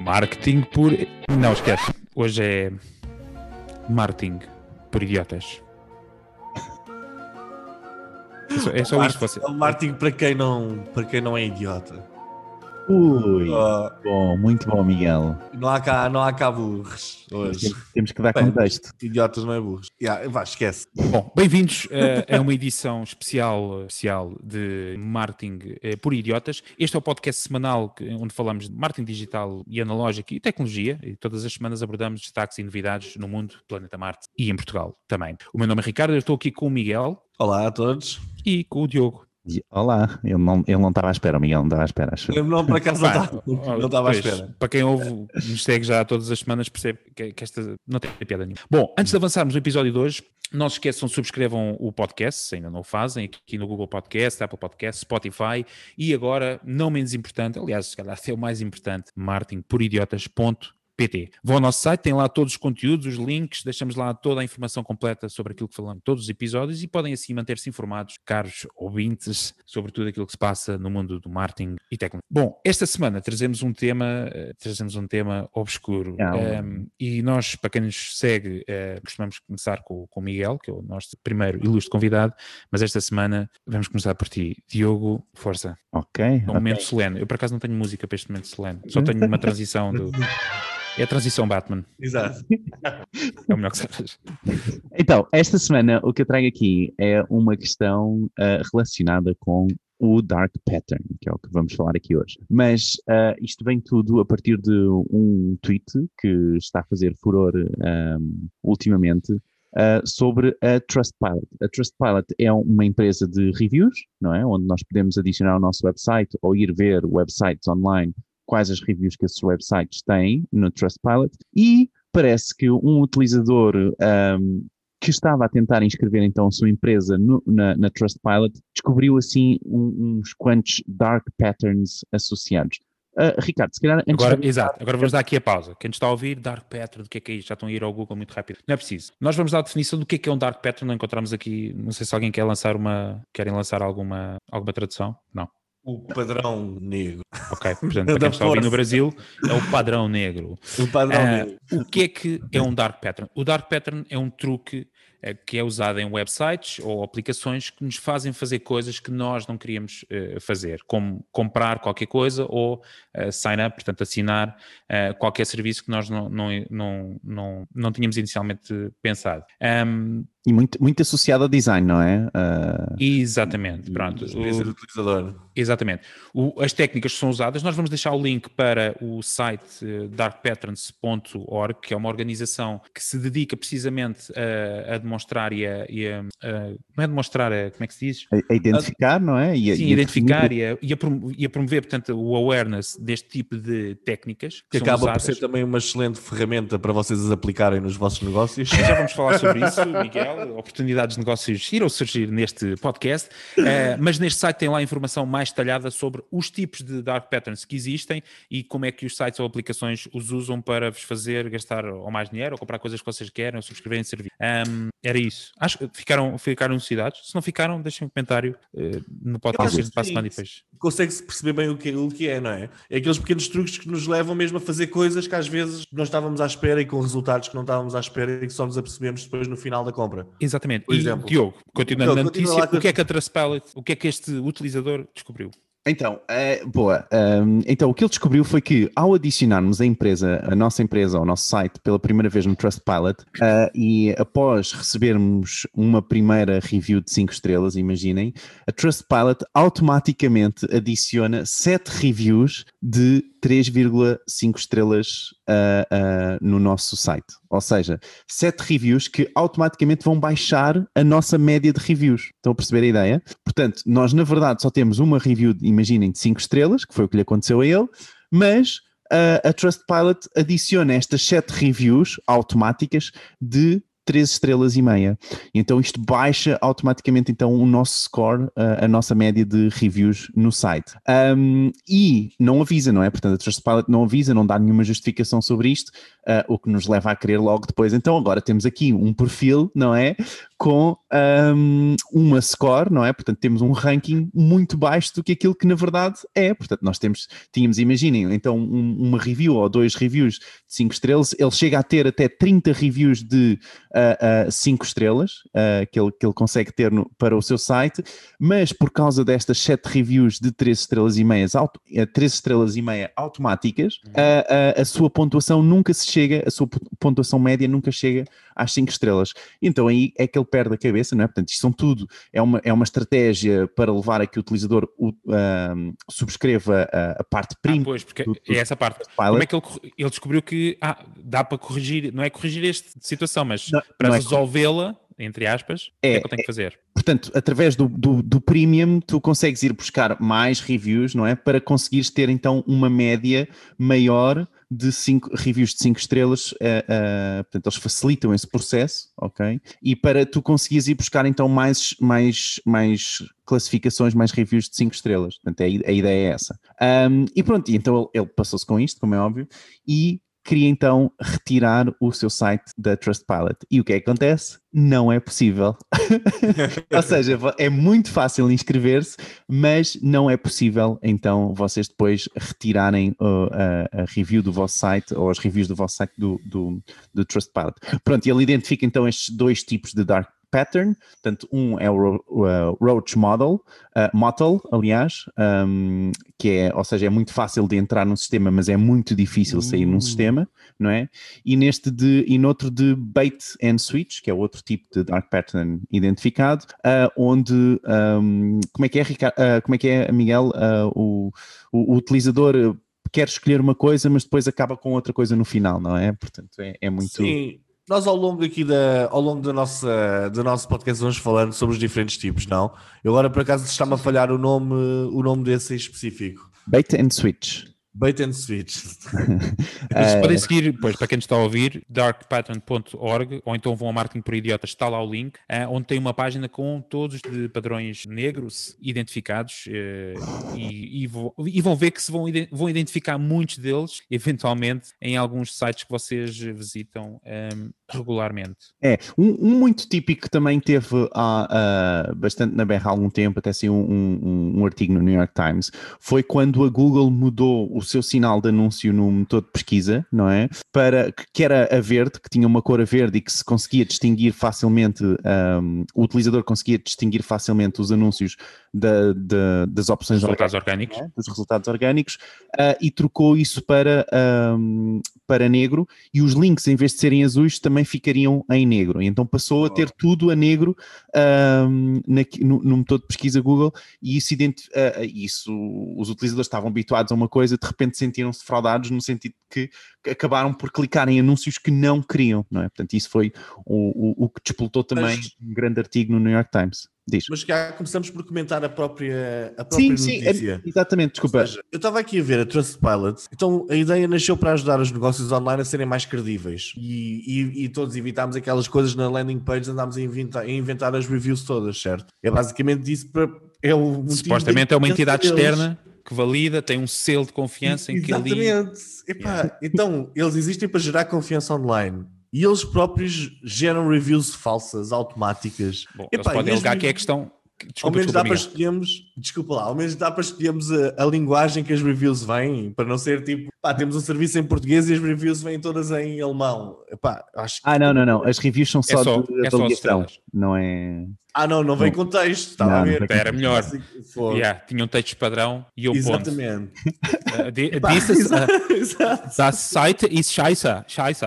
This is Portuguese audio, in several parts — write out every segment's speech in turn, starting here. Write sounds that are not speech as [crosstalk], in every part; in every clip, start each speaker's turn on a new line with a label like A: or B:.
A: Marketing por. Não, esquece. Hoje é. Marketing por idiotas. É só, é só isto. Você...
B: É marketing para quem não, para quem não é idiota.
C: Ui,
B: Oh,
C: bom, muito bom, Miguel.
B: não, há cá, não há cá burros hoje.
C: Temos, temos que dar
B: Bem,
C: contexto.
B: Idiotas não é burros. Yeah, vá, esquece.
A: Bom, bem-vindos eh, a uma edição especial, especial de marketing eh, por idiotas. Este é o podcast semanal que- onde falamos de marketing digital e analógico e tecnologia. E todas as semanas abordamos destaques e novidades no mundo, planeta Marte e em Portugal também. O meu nome é Ricardo, eu estou aqui com o Miguel
B: Olá a todos.
A: e com o Diogo.
C: E- Olá, ele não, ele não estava à espera, o Miguel não estava à espera, acho. eu.
B: Não, por acaso, não estava
A: ó,
B: não estava à espera.
A: Para quem ouve, nos segue já todas as semanas, percebe que, que esta não tem piada nenhuma. Bom, antes de avançarmos no episódio de hoje, não se esqueçam, subscrevam o podcast, se ainda não o fazem, aqui no Google Podcast, Apple Podcast, Spotify e agora, não menos importante, aliás, se calhar até o mais importante, marketingporidiotas.pt. Vão ao nosso site, tem lá todos os conteúdos, os links, deixamos lá toda a informação completa sobre aquilo que falamos, todos os episódios e podem assim manter-se informados, caros ouvintes, sobre tudo aquilo que se passa no mundo do marketing e tecnologia. Bom, esta semana trazemos um tema, eh, trazemos um tema obscuro Um, e nós, para quem nos segue, eh, costumamos começar com, com o Miguel, que é o nosso primeiro ilustre convidado, mas esta semana vamos começar por ti. Diogo, força.
C: Ok.
A: É um momento solene. Eu por acaso não tenho música para este momento solene, só tenho uma transição do. [laughs] É a transição Batman,
B: Exato.
A: é o melhor que sabes.
C: Então, esta semana o que eu trago aqui é uma questão ah, relacionada com o Dark Pattern, que é o que vamos falar aqui hoje. Mas ah, isto vem tudo a partir de um tweet que está a fazer furor ahm, ultimamente ah, sobre a Trustpilot. A Trustpilot é uma empresa de reviews, não é? Onde nós podemos adicionar ao nosso website ou ir ver websites online quais as reviews que esses websites têm no Trustpilot e parece que um utilizador ahm, que estava a tentar inscrever então a sua empresa no- na, na Trustpilot descobriu assim um- uns quantos dark patterns associados. Ah, Ricardo, se calhar antes
A: Agora,
C: de-
A: exato, agora vamos dar aqui a pausa. Quem está a ouvir, Dark Pattern, do que é que é isto? Já estão a ir ao Google muito rápido. Não é preciso. Nós vamos dar a definição do que é que é um Dark Pattern. Não encontramos aqui. Não sei se alguém quer lançar uma. Querem lançar alguma, alguma tradução? Não.
B: O padrão negro.
A: Ok. Portanto, [laughs] para quem está ouvir no. Brasil, é o padrão negro.
B: O padrão
A: Ah,
B: negro.
A: o que é que é um dark pattern? O dark pattern é um truque eh, que é usado em websites ou aplicações que nos fazem fazer coisas que nós não queríamos eh, fazer, como comprar qualquer coisa ou eh, sign up, portanto assinar qualquer serviço que nós não, não, não, não, não tínhamos inicialmente pensado. Ahm,
C: E muito, muito associado ao design, não é? Ah,
A: exatamente, pronto.
B: Experiência do utilizador.
A: Exatamente. O- as técnicas que são usadas, nós vamos deixar o link para o site eh, darkpatterns.org, que é uma organização que se dedica precisamente a, a demonstrar e a, e a- a- Não é demonstrar, a, como é que se diz?
C: a, a identificar, não é? E a-
A: Sim,
C: e a
A: identificar e a, e, a prom- e a promover, portanto, o awareness deste tipo de técnicas.
B: Que
A: são
B: acaba por
A: usadas.
B: ser também uma excelente ferramenta para vocês as aplicarem nos vossos negócios.
A: Já vamos falar sobre isso, Miguel. Oportunidades de negócios irão surgir neste podcast. Eh, mas neste site tem lá informação mais detalhada sobre os tipos de dark patterns que existem e como é que os sites ou aplicações os usam para vos fazer gastar ou mais dinheiro ou comprar coisas que vocês querem ou subscreverem serviço. Ahm, era isso. Acho que ficaram, ficaram elucidados. Se não ficaram, deixem um comentário eh, no podcast para a semana e depois.
B: Consegue-se perceber bem o que, o que é, não é? É aqueles pequenos truques que nos levam mesmo a fazer coisas que às vezes não estávamos à espera e com resultados que não estávamos à espera e que só nos apercebemos depois no final da compra.
A: Exatamente.
B: Por
A: e
B: exemplo.
A: Diogo, continuando
B: Diogo,
A: na notícia,
B: com
A: o que é que a Trustpilot, o que é que este utilizador descobriu?
C: Então, é, boa. Ahm, então, o que ele descobriu foi que ao adicionarmos a empresa, a nossa empresa ao nosso site pela primeira vez no Trustpilot ah, e após recebermos uma primeira review de 5 estrelas, imaginem, a Trustpilot automaticamente adiciona 7 reviews de 3,5 estrelas ah, ah, no nosso site. Ou seja, 7 reviews que automaticamente vão baixar a nossa média de reviews. Estão a perceber a ideia? Portanto, nós na verdade só temos uma review, imaginem, de 5 estrelas, que foi o que lhe aconteceu a ele, mas ah, a Trustpilot adiciona estas 7 reviews automáticas de 3 estrelas e meia. Então isto baixa automaticamente então o nosso score, a, a nossa média de reviews no site. Um, e não avisa, não é? Portanto, a Trustpilot não avisa, não dá nenhuma justificação sobre isto, uh, o que nos leva a querer logo depois. Então agora temos aqui um perfil, não é? Com um, uma score, não é? Portanto, temos um ranking muito baixo do que aquilo que na verdade é. Portanto, nós temos, tínhamos, imaginem, então um, uma review ou dois reviews de 5 estrelas, ele chega a ter até 30 reviews de 5 uh, uh, estrelas uh, que, ele, que ele consegue ter no, para o seu site, mas por causa destas 7 reviews de 3 estrelas e meias, auto, 3 estrelas e meia automáticas, uhum. a, a sua pontuação nunca se chega, a sua pontuação média nunca chega às 5 estrelas. Então aí é que ele perde a cabeça, não é? Portanto, isto são tudo, é uma, é uma estratégia para levar a que o utilizador uh, subscreva a, a parte premium. Ah,
A: pois, porque do, é essa parte. Como é que ele, ele descobriu que ah, dá para corrigir, não é corrigir esta situação, mas não, para é resolvê-la, entre aspas, é, é que eu tenho que fazer.
C: Portanto, através do, do, do, Premium, tu consegues ir buscar mais reviews, não é? Para conseguires ter então uma média maior de cinco, reviews de 5 estrelas. Uh, uh, portanto, eles facilitam esse processo, ok? E para tu conseguires ir buscar então mais, mais, mais classificações, mais reviews de 5 estrelas. Portanto, a, a, ideia é essa. Um, e pronto, então ele, ele passou-se com isto, como é óbvio, e queria então retirar o seu site da Trustpilot. E o que é que acontece? Não é possível. [laughs] Ou seja, é muito fácil inscrever-se, mas não é possível então vocês depois retirarem uh, a, a, review do vosso site ou as reviews do vosso site do, do, do Trustpilot. Pronto, ele identifica então estes dois tipos de dark pattern, portanto, um é o uh, Roach Model, uh, Model, aliás, um, que é, ou seja, é muito fácil de entrar no sistema, mas é muito difícil sair num uh. sistema, não é? E neste de, e noutro de Bait and Switch, que é outro tipo de Dark Pattern identificado, uh, onde, um, como é que é, uh, como é que é, Miguel, o, o, o utilizador quer escolher uma coisa, mas depois acaba com outra coisa no final, não é? Portanto, é, é muito...
B: Sim nós ao longo aqui da, ao longo da nossa, do nosso podcast vamos falando sobre os diferentes tipos, não? Eu agora por acaso está-me a falhar o nome, o nome desse em específico.
C: Bait and switch.
B: Bait and switch. [laughs]
A: uh, podem seguir, pois, para quem está a ouvir, darkpattern.org ou então vão a Marketing por Idiotas, está lá o link, uh, onde tem uma página com todos de padrões negros identificados uh, e, e, e, vão ver que se vão, vão identificar muitos deles, [laughs] eventualmente, em alguns sites que vocês visitam um, regularmente.
C: É, um, um, muito típico que também teve uh, bastante na berra há algum tempo, até saiu um, um, um artigo no New York Times, foi quando a Google mudou o seu sinal de anúncio no motor de pesquisa, não é? Para que era a verde, que tinha uma cor a verde e que se conseguia distinguir facilmente, um, o utilizador conseguia distinguir facilmente os anúncios da, da, das opções
A: resultados orgânicos,
C: orgânicos é? dos resultados orgânicos uh, e trocou isso para, um, para negro e os links em vez de serem azuis também ficariam em negro e então passou a ter tudo a negro um, na, no, no, motor de pesquisa Google e isso, uh, isso os utilizadores estavam habituados a uma coisa de repente sentiram-se fraudados no sentido que acabaram por clicar em anúncios que não queriam, não é? Portanto, isso foi o, o, o que despoltou também Mas... um grande artigo no New York Times. Diz.
B: Mas já começamos por comentar a própria, a própria sim, notícia.
C: Sim, é, exatamente, desculpa.
B: Seja, eu estava aqui a ver a Trustpilot, então a ideia nasceu para ajudar os negócios online a serem mais credíveis e, e, e todos evitámos aquelas coisas na landing page, andámos a inventar, a inventar as reviews todas, certo? É basicamente isso para. É o
A: Supostamente é uma entidade externa que valida, tem um selo de confiança em que
B: ele. Exatamente. Yeah. [laughs] Então, eles existem para gerar confiança online. E eles próprios geram reviews falsas, automáticas.
A: Bom, Epá, eles podem alegar que é questão
B: Desculpa, ao menos desculpa, dá para escolhermos, desculpa lá, ao menos dá para escolhermos a, a, linguagem que as reviews vêm, para não ser tipo, pá, temos um serviço em português e as reviews vêm todas em alemão. Epá, acho
C: ah, não, não, não, as reviews são só, é só de é avaliação, não é...
B: Ah, não, não vem com texto, estava não, a ver.
A: Era melhor. Yeah, tinha um texto padrão e eu
B: Exatamente.
A: Uh, Disse uh, das site ist scheiße, scheiße.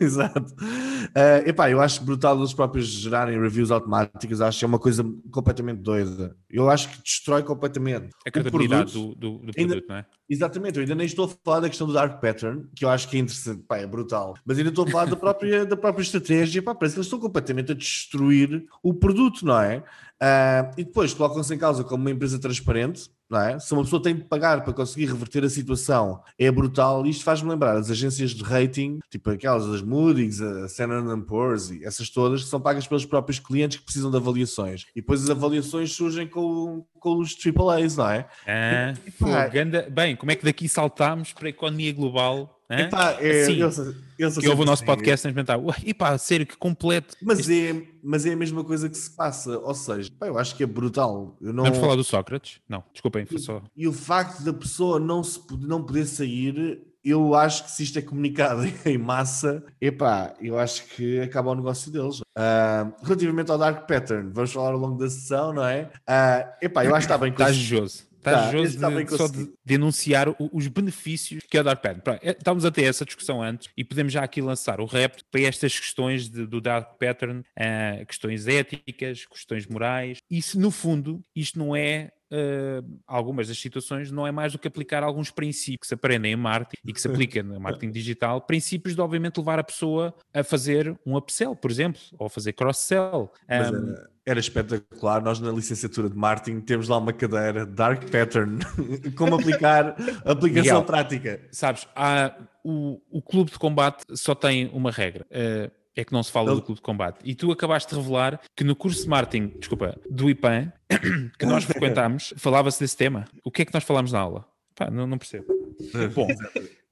B: Exato. Uh, epá, eu acho brutal eles próprios gerarem reviews automáticas, acho que é uma coisa completamente doida. Eu acho que destrói completamente
A: a credibilidade do, do, do, produto, ainda, não é?
B: Exatamente, eu ainda nem estou a falar da questão do Dark Pattern, que eu acho que é interessante, pá, é brutal, mas ainda estou a falar da [laughs] própria, da própria estratégia, pá, parece que eles estão completamente a destruir o produto, não é? Uh, e depois colocam-se em causa como uma empresa transparente, não é? Se uma pessoa tem de pagar para conseguir reverter a situação, é brutal. Isto faz-me lembrar as agências de rating, tipo aquelas das Moody's, a Standard Poor's, e essas todas, que são pagas pelos próprios clientes que precisam de avaliações. E depois as avaliações surgem com, com os AAAs, não é?
A: Ah, e, pô, ganda... Bem, como é que daqui saltamos para a economia global?
B: Epá, é,
A: Assim,
B: eu sou- eu sou
A: que ouve o nosso
B: assim.
A: podcast a experimentar. E pá, sério, que completo.
B: Mas é, mas é a mesma coisa que se passa. Ou seja, pá, eu acho que é brutal. Eu não...
A: Vamos falar do Sócrates? Não, desculpem, foi só.
B: E o facto da pessoa não, se, não poder sair, eu acho que se isto é comunicado [laughs] em massa, epá, eu acho que acaba o negócio deles. Ah, relativamente ao Dark Pattern, vamos falar ao longo da sessão, não é? Ah, epá, eu acho que está bem
A: Está. Está
B: Tá, está
A: de- só de denunciar o- os benefícios que é o Dark Pattern. Pronto, é, Estávamos a ter essa discussão antes e podemos já aqui lançar o rap para estas questões de- do Dark Pattern, ah, questões éticas, questões morais. E se no fundo isto não é. Ah, algumas das situações não é mais do que aplicar alguns princípios que se aprendem em marketing e que se aplica no marketing digital, princípios de obviamente levar a pessoa a fazer um upsell, por exemplo, ou a fazer cross-sell. Ah,
B: era, espetacular. Nós, na licenciatura de marketing, temos lá uma cadeira Dark Pattern, [laughs] como aplicar [laughs] aplicação
A: Miguel.
B: prática.
A: sabes, há, o, o clube de combate só tem uma regra. eh, é que não se fala do clube de combate. E tu acabaste de revelar que no curso de marketing, desculpa, do IPAN, [coughs] que nós [laughs] frequentámos, falava-se desse tema. O que é que nós falámos na aula? Pá, não, não percebo. Bom,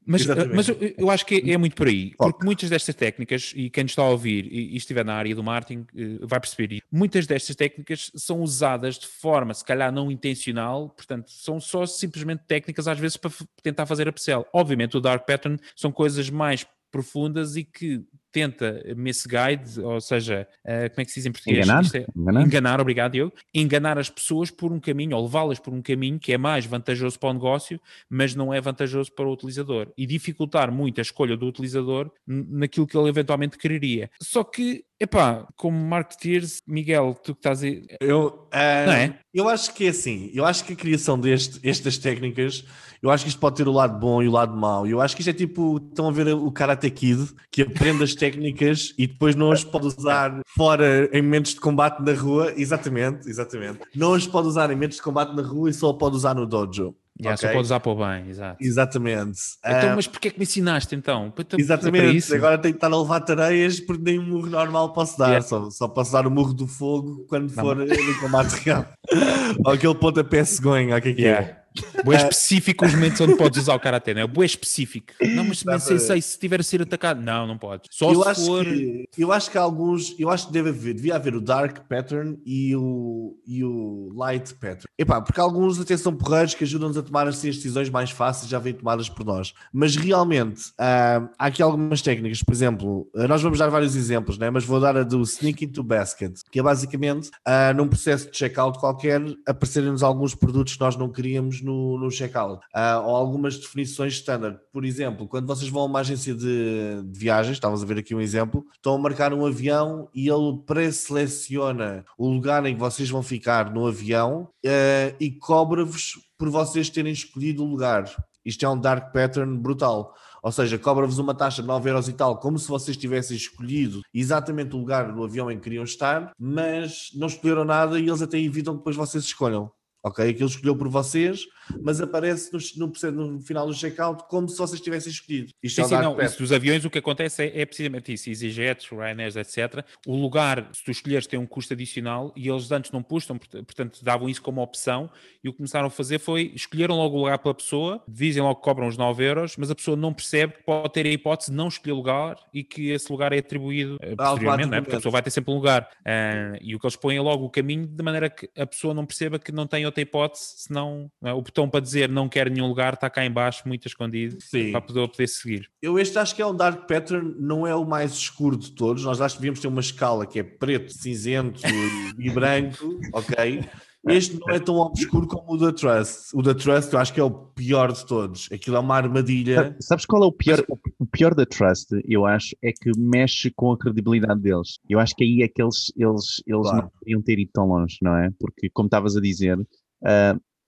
A: mas,
B: Exatamente.
A: mas eu, acho que é muito por aí, porque muitas destas técnicas, e quem nos está a ouvir e, estiver na área do marketing eh, vai perceber isso, muitas destas técnicas são usadas de forma, se calhar, não intencional, portanto, são só simplesmente técnicas às vezes para tentar fazer upsell. Obviamente, o Dark Pattern são coisas mais profundas e que tenta misguide, ou seja, eh, como é que se diz em português?
C: Enganar?
A: É-
C: Enganar?
A: enganar, obrigado Diogo, enganar as pessoas por um caminho, ou levá-las por um caminho que é mais vantajoso para o negócio, mas não é vantajoso para o utilizador, e dificultar muito a escolha do utilizador naquilo que ele eventualmente quereria. Só que, epá, como marketeers, Miguel, tu que estás aí,
B: Eu, ah,
A: Não é?
B: eu acho que é assim. Eu acho que a criação deste, estas técnicas, eu acho que isto pode ter o lado bom e o lado mau. Eu acho que isto é tipo, estão a ver o Karate Kid, que aprende as [laughs] técnicas e depois não as pode usar fora em momentos de combate na rua. Exatamente, exatamente. Não as pode usar em momentos de combate na rua e só pode usar no dojo.
A: Já, só
B: Ok?
A: pode usar para o bem, exato.
B: Exatamente.
A: Então,
B: Ah,
A: mas porquê é que me ensinaste então? Para-
B: Exatamente,
A: isso?
B: agora tenho que estar a levar tareias porque nem um murro normal posso dar,
A: Yeah.
B: só, só posso dar o murro do fogo quando
A: Não.
B: for no combate real. [laughs] Ou aquele pontapé cegonha, o que é que
A: Yeah.
B: é?
A: Boé específico os momentos onde podes usar o karatê, não é? Boé específico. Não, mas nem sei, sei se estiver a ser atacado. Não, não podes. Só
B: Eu
A: se
B: acho,
A: for.
B: que, eu acho que alguns, eu acho que deve haver, devia haver o Dark Pattern e o, e o Light Pattern. Epá, porque alguns até são porreiros que ajudam-nos a tomar assim, as decisões mais fáceis, já vêm tomadas por nós. Mas realmente, ah, há aqui algumas técnicas, por exemplo, ah, nós vamos dar vários exemplos, né? mas vou dar a do Sneak into Basket, que é basicamente, ah, num processo de checkout qualquer, aparecerem-nos alguns produtos que nós não queríamos no, no checkout. Ah, ou algumas definições standard. Por exemplo, quando vocês vão a uma agência de, de viagens, estávamos a ver aqui um exemplo, estão a marcar um avião e ele pré-seleciona o lugar em que vocês vão ficar no avião eh, e cobra-vos por vocês terem escolhido o lugar. Isto é um dark pattern brutal. Ou seja, cobra-vos uma taxa de 9 euros e tal, como se vocês tivessem escolhido exatamente o lugar do avião em que queriam estar, mas não escolheram nada e eles até evitam que depois vocês escolham. Ok? Aquilo escolheu por vocês, mas aparece no, no no final do checkout como se vocês tivessem escolhido. Isto
A: Sim,
B: é o
A: sim, não. Isso dos aviões, o que acontece é, é precisamente isso. EasyJet, Ryanair, etc. O lugar, se tu escolheres, tem um custo adicional e eles antes não pustam, port- portanto, davam isso como opção. E o que começaram a fazer foi escolheram logo o lugar pela pessoa, dizem logo que cobram os 9 euros, mas a pessoa não percebe que pode ter a hipótese de não escolher lugar e que esse lugar é atribuído eh, posteriormente, não é? porque a pessoa vai ter sempre um lugar. Ah, e o que eles põem é logo o caminho de maneira que a pessoa não perceba que não tem outra hipótese, senão não é? Botão para dizer não quer nenhum lugar está cá em baixo, muito escondido,
B: Sim.
A: para poder, poder seguir.
B: Eu este acho que é um dark pattern, não é o mais escuro de todos. Nós acho que devíamos ter uma escala que é preto, cinzento [laughs] e, branco, ok? Este não é tão obscuro como o da Trust. O da Trust eu acho que é o pior de todos. Aquilo é uma armadilha.
C: Sabes qual é o pior? O pior da Trust, eu acho, é que mexe com a credibilidade deles. Eu acho que aí é que eles, eles, eles
B: Claro.
C: não poderiam ter ido tão longe, não é? Porque, como estavas a dizer,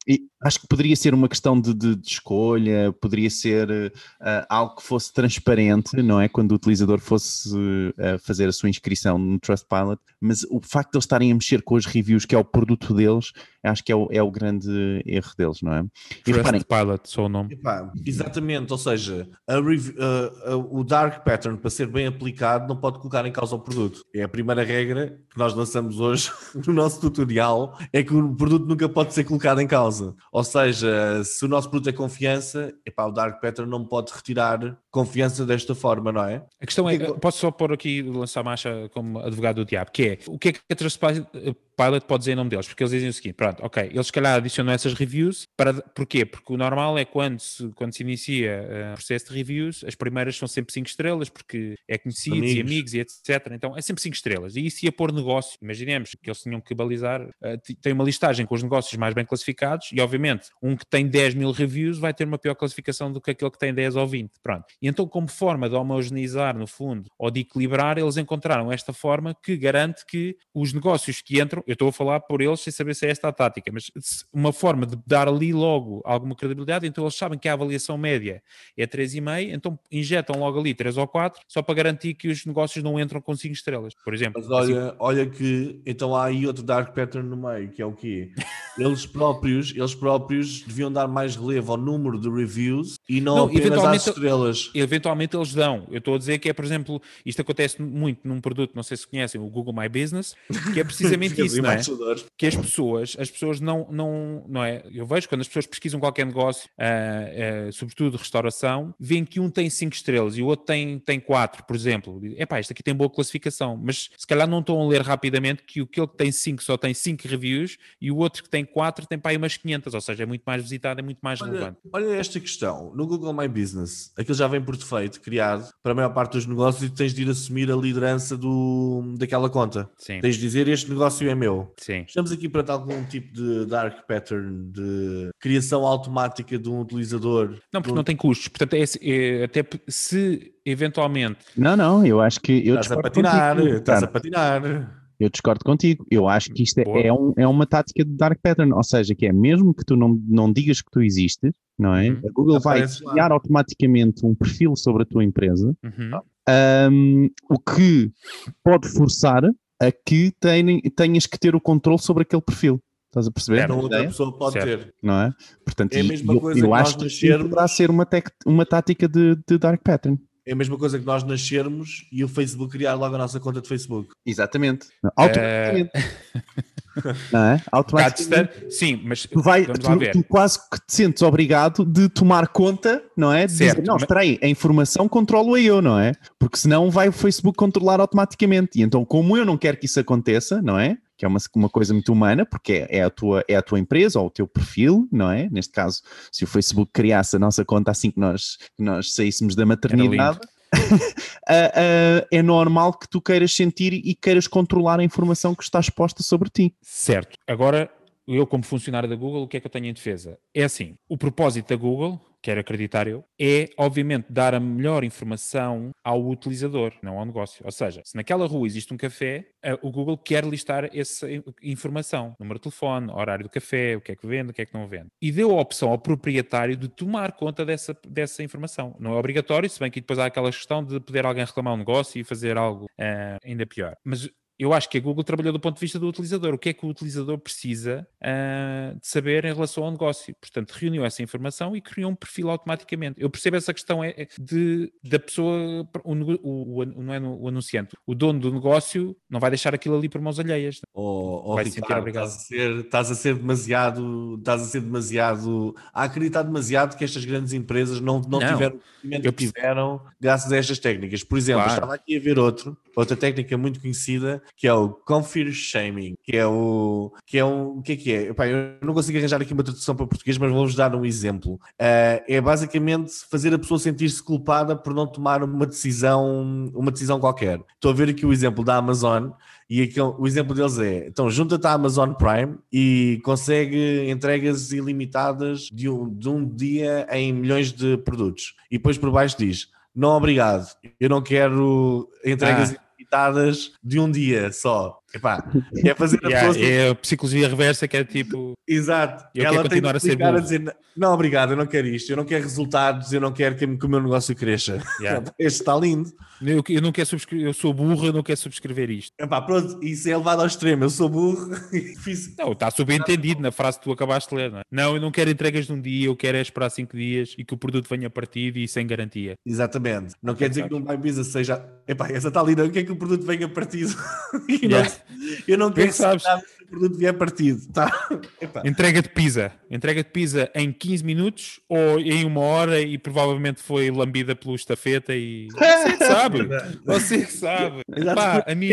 C: e acho que poderia ser uma questão de, de- de escolha, poderia ser ah, algo que fosse transparente, não é? Quando o utilizador fosse ah, fazer a sua inscrição no Trustpilot, mas o facto de eles estarem a mexer com as reviews, que é o produto deles, acho que é o, é o grande erro deles, não é? E reparem,
A: Trust Pilot, só o nome.
B: Epá, exatamente, ou seja, a rev- a- a- o dark pattern para ser bem aplicado não pode colocar em causa o produto. É a primeira regra que nós lançamos hoje [laughs] no nosso tutorial, é que o produto nunca pode ser colocado em causa. Ou seja, se o nosso produto é confiança, epá, o dark pattern não pode retirar confiança desta forma, não é?
A: A questão é, posso só pôr aqui, lançar marcha como advogado do diabo, que é, o que é que a Trustpilot Pilot pode dizer em nome deles? Porque eles dizem o seguinte, pronto, ok, eles se calhar adicionam essas reviews, para, porquê? Porque o normal é quando se, quando se inicia eh, o processo de reviews, as primeiras são sempre 5 estrelas, porque é conhecidos e
B: Amigos.
A: amigos e etc. Então é sempre 5 estrelas. E isso ia pôr negócio. Imaginemos que eles tinham que balizar, eh, t- tem uma listagem com os negócios mais bem classificados e obviamente um que tem 10 mil reviews vai ter uma pior classificação do que aquele que tem 10 ou 20. Pronto. E então como forma de homogeneizar no fundo ou de equilibrar, eles encontraram esta forma que garante que os negócios que entram, eu estou a falar por eles sem saber se é esta a tática, mas uma forma de dar ali logo alguma credibilidade, então eles sabem que a avaliação média é 3,5, então injetam logo ali 3 ou 4, só para garantir que os negócios não entram com 5 estrelas, por exemplo.
B: Mas olha, olha que então há aí outro dark pattern no meio, que é o quê? [laughs] Eles próprios, eles próprios deviam dar mais relevo ao número de reviews e não,
A: Não,
B: apenas às estrelas.
A: Eventualmente eles dão. Eu estou a dizer que é, por exemplo, isto acontece muito num produto, não sei se conhecem, o Google My Business, que é precisamente [laughs] isso, não é? Que as pessoas, as pessoas não, não, não é? Eu vejo quando as pessoas pesquisam qualquer negócio, ah, ah, sobretudo restauração, veem que um tem 5 estrelas e o outro tem, tem 4, por exemplo. Epá, este aqui tem boa classificação, mas se calhar não estão a ler rapidamente que aquele que tem 5 só tem 5 reviews e o outro que tem 4 tem para aí umas 500, ou seja, é muito mais visitado, é muito mais
B: Olha,
A: relevante.
B: olha esta questão. No Google My Business, aquilo já vem por defeito, criado para a maior parte dos negócios e tu tens de ir assumir a liderança do, daquela conta.
A: Sim,
B: Tens de dizer este negócio é meu.
A: sim.
B: Estamos aqui para algum tipo de dark pattern de criação automática de um utilizador.
A: Não, porque não tem custos. Portanto, é, é- até se eventualmente.
C: Não, não, eu acho que eu
B: Estás a patinar,
C: contigo,
B: estás a patinar.
C: Eu discordo contigo. Eu acho que isto é, é, um- é uma tática de dark pattern, ou seja, que é mesmo que tu não, não digas que tu existes, não é?
A: Uhum.
C: A Google vai
B: Aparece lá.
C: criar automaticamente um perfil sobre a tua empresa,
A: Uhum.
C: um, o que pode forçar a que tenha- tenhas que ter o controle sobre aquele perfil. Estás a perceber?
A: Certo.
B: Não
C: a
B: outra
C: ideia?
B: pessoa pode
A: Certo.
B: ter.
C: Não é? Portanto,
B: É a mesma
C: eu,
B: coisa
C: eu
B: que
C: acho que
B: nascermos-
C: poderá ser uma, tec- uma tática de, de dark pattern.
B: É a mesma coisa que nós nascermos e o Facebook criar logo a nossa conta de Facebook.
C: Exatamente. Automaticamente. [laughs] Não é?
A: Cá de
C: Automaticamente.
A: Sim, mas
C: Tu, vai, tu, tu quase que te sentes obrigado de tomar conta, não é? De
A: Certo,
C: dizer, não, espera aí, a informação controlo eu, não é? Porque senão vai o Facebook controlar automaticamente. E então, como eu não quero que isso aconteça, não é? Que é uma, uma coisa muito humana, porque é, é a tua, é a tua empresa ou o teu perfil, não é? Neste caso, se o Facebook criasse a nossa conta assim que nós, que nós saíssemos da maternidade, [laughs] ah, ah, é normal que tu queiras sentir e queiras controlar a informação que está exposta sobre ti.
A: Certo. Agora, eu, como funcionário da Google, o que é que eu tenho em defesa? É assim: o propósito da Google, quero acreditar eu, é, obviamente, dar a melhor informação ao utilizador, não ao negócio. Ou seja, se naquela rua existe um café, eh, o Google quer listar essa in- informação: número de telefone, horário do café, o que é que vende, o que é que não vende. E deu a opção ao proprietário de tomar conta dessa, dessa informação. Não é obrigatório, se bem que depois há aquela questão de poder alguém reclamar um negócio e fazer algo eh, ainda pior. Mas eu acho que a Google trabalhou do ponto de vista do utilizador. O que é que o utilizador precisa ah, de saber em relação ao negócio? Portanto, reuniu essa informação e criou um perfil automaticamente. Eu percebo essa questão é é de, da pessoa, o, o- o- não é no- o anunciante, o dono do negócio não vai deixar aquilo ali por mãos alheias.
B: Oh, oh,
A: Vai se sentir
B: Ricardo,
A: obrigado.
B: estás a, ser, estás a ser demasiado, estás a ser demasiado, a acreditar demasiado que estas grandes empresas não, não,
A: Não.
B: tiveram o crescimento
A: Eu
B: que tiveram graças a estas técnicas. Por exemplo,
A: Claro.
B: estava aqui a ver outro, outra técnica muito conhecida, que é o confir shaming, que é o que é um, o que é que é? Epá, eu não consigo arranjar aqui uma tradução para português, mas vou-vos dar um exemplo. Ah, é basicamente fazer a pessoa sentir-se culpada por não tomar uma decisão, uma decisão qualquer. Estou a ver aqui o exemplo da Amazon e aquele, o exemplo deles é: então junta-te à Amazon Prime e consegue entregas ilimitadas de um, de um dia em milhões de produtos. E depois por baixo diz: não, obrigado, eu não quero entregas
A: Ah.
B: De um dia só. Epá, é fazer a
A: Yeah,
B: pessoa.
A: é a psicologia reversa que é tipo.
B: Exato.
A: Eu
B: Ela
A: quero continuar a ser burro.
B: dizer: não, obrigado, eu não quero isto, eu não quero resultados, eu não quero que, que o meu negócio cresça.
A: yeah. [laughs]
B: Este está lindo.
A: Eu, eu não quero subscrever, eu sou burro, eu não quero subscrever isto.
B: Epá, pronto, isso é levado ao extremo. Eu sou burro [laughs] e fiz.
A: Não, está subentendido na frase que tu acabaste de ler, não é? Não, eu não quero entregas de um dia, eu quero é esperar cinco dias e que o produto venha partido e sem garantia.
B: Exatamente. Não quer dizer que um My Business seja. Epá, essa está linda. O que é que o produto venha partido? [laughs] E não-
A: Yeah.
B: Eu não
A: Bem
B: quero
A: sabes.
B: nada o produto vier partido, tá? [laughs]
A: Entrega de pizza. Entrega de pizza em 15 minutos ou em uma hora e provavelmente foi lambida pelo estafeta e... Você que sabe. [laughs] Você que sabe. Pá, a mim...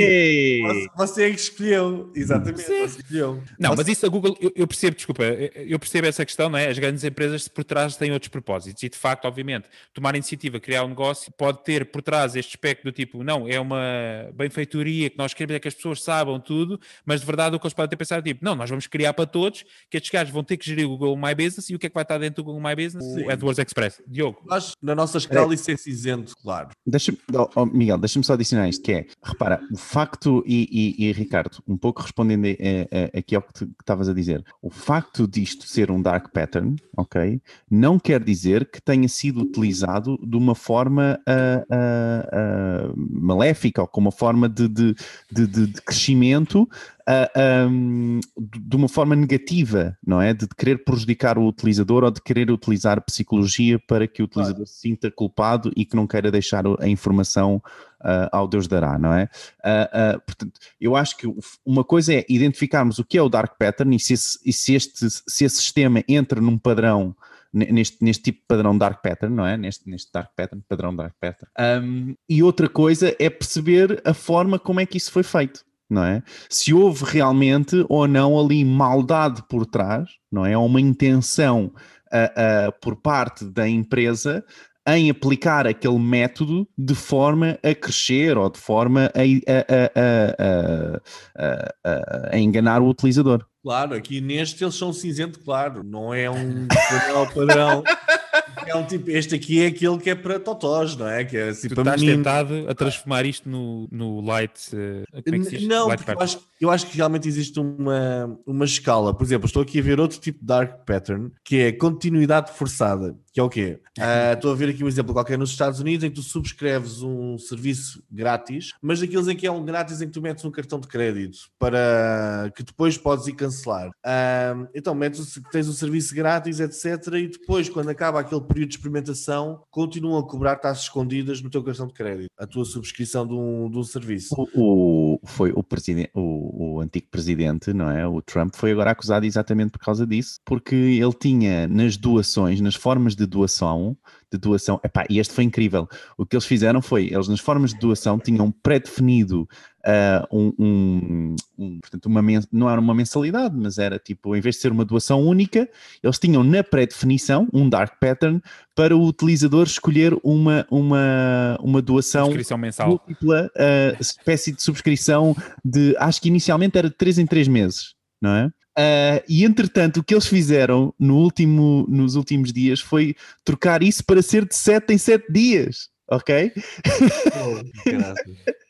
B: Você, é que escolheu. Exatamente, você escolheu.
A: Não,
B: Você-
A: mas isso a Google, eu, eu percebo, desculpa, eu percebo essa questão, não é? As grandes empresas por trás têm outros propósitos e de facto, obviamente, tomar iniciativa, criar um negócio, pode ter por trás este aspecto do tipo, não, é uma benfeitoria que nós queremos é que as pessoas saibam tudo, mas de verdade o que eles podem ter pensado é tipo, não, nós vamos criar para todos, que estes gajos vão ter que gerir o Google My Business e o que é que vai estar dentro do Google My Business?
B: Sim.
A: O AdWords Express. Diogo.
B: Que na nossa escala isso é cinzento, claro.
C: Deixa oh, oh, Miguel, deixa-me só adicionar isto, que é, repara, o facto, e, e- e, Ricardo, um pouco respondendo eh, eh, aqui ao que tu- que estavas a dizer, o facto disto ser um dark pattern, ok, não quer dizer que tenha sido utilizado de uma forma ah, ah, ah, maléfica ou com uma forma de, de- de- de crescimento ah, ahm, de uma forma negativa, não é? De querer prejudicar o utilizador ou de querer utilizar psicologia para que o utilizador se sinta culpado e que não queira deixar a informação ah, ao Deus dará, não é? Ah, portanto, eu acho que uma coisa é identificarmos o que é o dark pattern e se esse, e se este, se esse sistema entra num padrão ne- Neste, neste tipo de padrão dark pattern, não é? Neste, neste dark pattern, padrão dark pattern. Ahm, e outra coisa é perceber a forma como é que isso foi feito, não é? Se houve realmente ou não ali maldade por trás, não é? Uma intenção ah, ah, por parte da empresa em aplicar aquele método de forma a crescer ou de forma a, a- a- a- enganar o utilizador.
B: Claro, aqui neste eles são cinzento, claro. Não é um padrão. [laughs] É um tipo, este aqui é aquele que é para totós, não é? Que é assim
A: Tu estás
B: meninos.
A: tentado a transformar isto no, no light. eh, é?
B: Não,
A: Light
B: eu acho, eu acho que realmente existe uma, uma escala. Por exemplo, estou aqui a ver outro tipo de dark pattern, que é continuidade forçada. Que é o quê? Ah, estou a ver aqui um exemplo qualquer nos Estados Unidos em que tu subscreves um serviço grátis, mas daqueles em que é um grátis em que tu metes um cartão de crédito para que depois podes ir cancelar. Ah, então, metes, tens o serviço grátis, etc. E depois, quando acaba aquele período de experimentação, continuam a cobrar taxas escondidas no teu cartão de crédito, a tua subscrição de um, de um serviço.
C: O, o- foi o, presidente, o, o antigo presidente, não é? O Trump foi agora acusado exatamente por causa disso, porque ele tinha nas doações, nas formas de doação, de doação, epá, e este foi incrível. O que eles fizeram foi, eles nas formas de doação tinham pré-definido ah, um, um- um- portanto, uma não era uma mensalidade, mas era tipo, em vez de ser uma doação única, eles tinham na pré-definição um dark pattern para o utilizador escolher uma, uma, uma doação
A: Subscrição mensal.
C: múltipla uh, espécie de subscrição de, acho que inicialmente era de 3 em 3 meses, não é? Uh, e entretanto, o que eles fizeram no último, nos últimos dias foi trocar isso para ser de 7 em 7 dias, ok?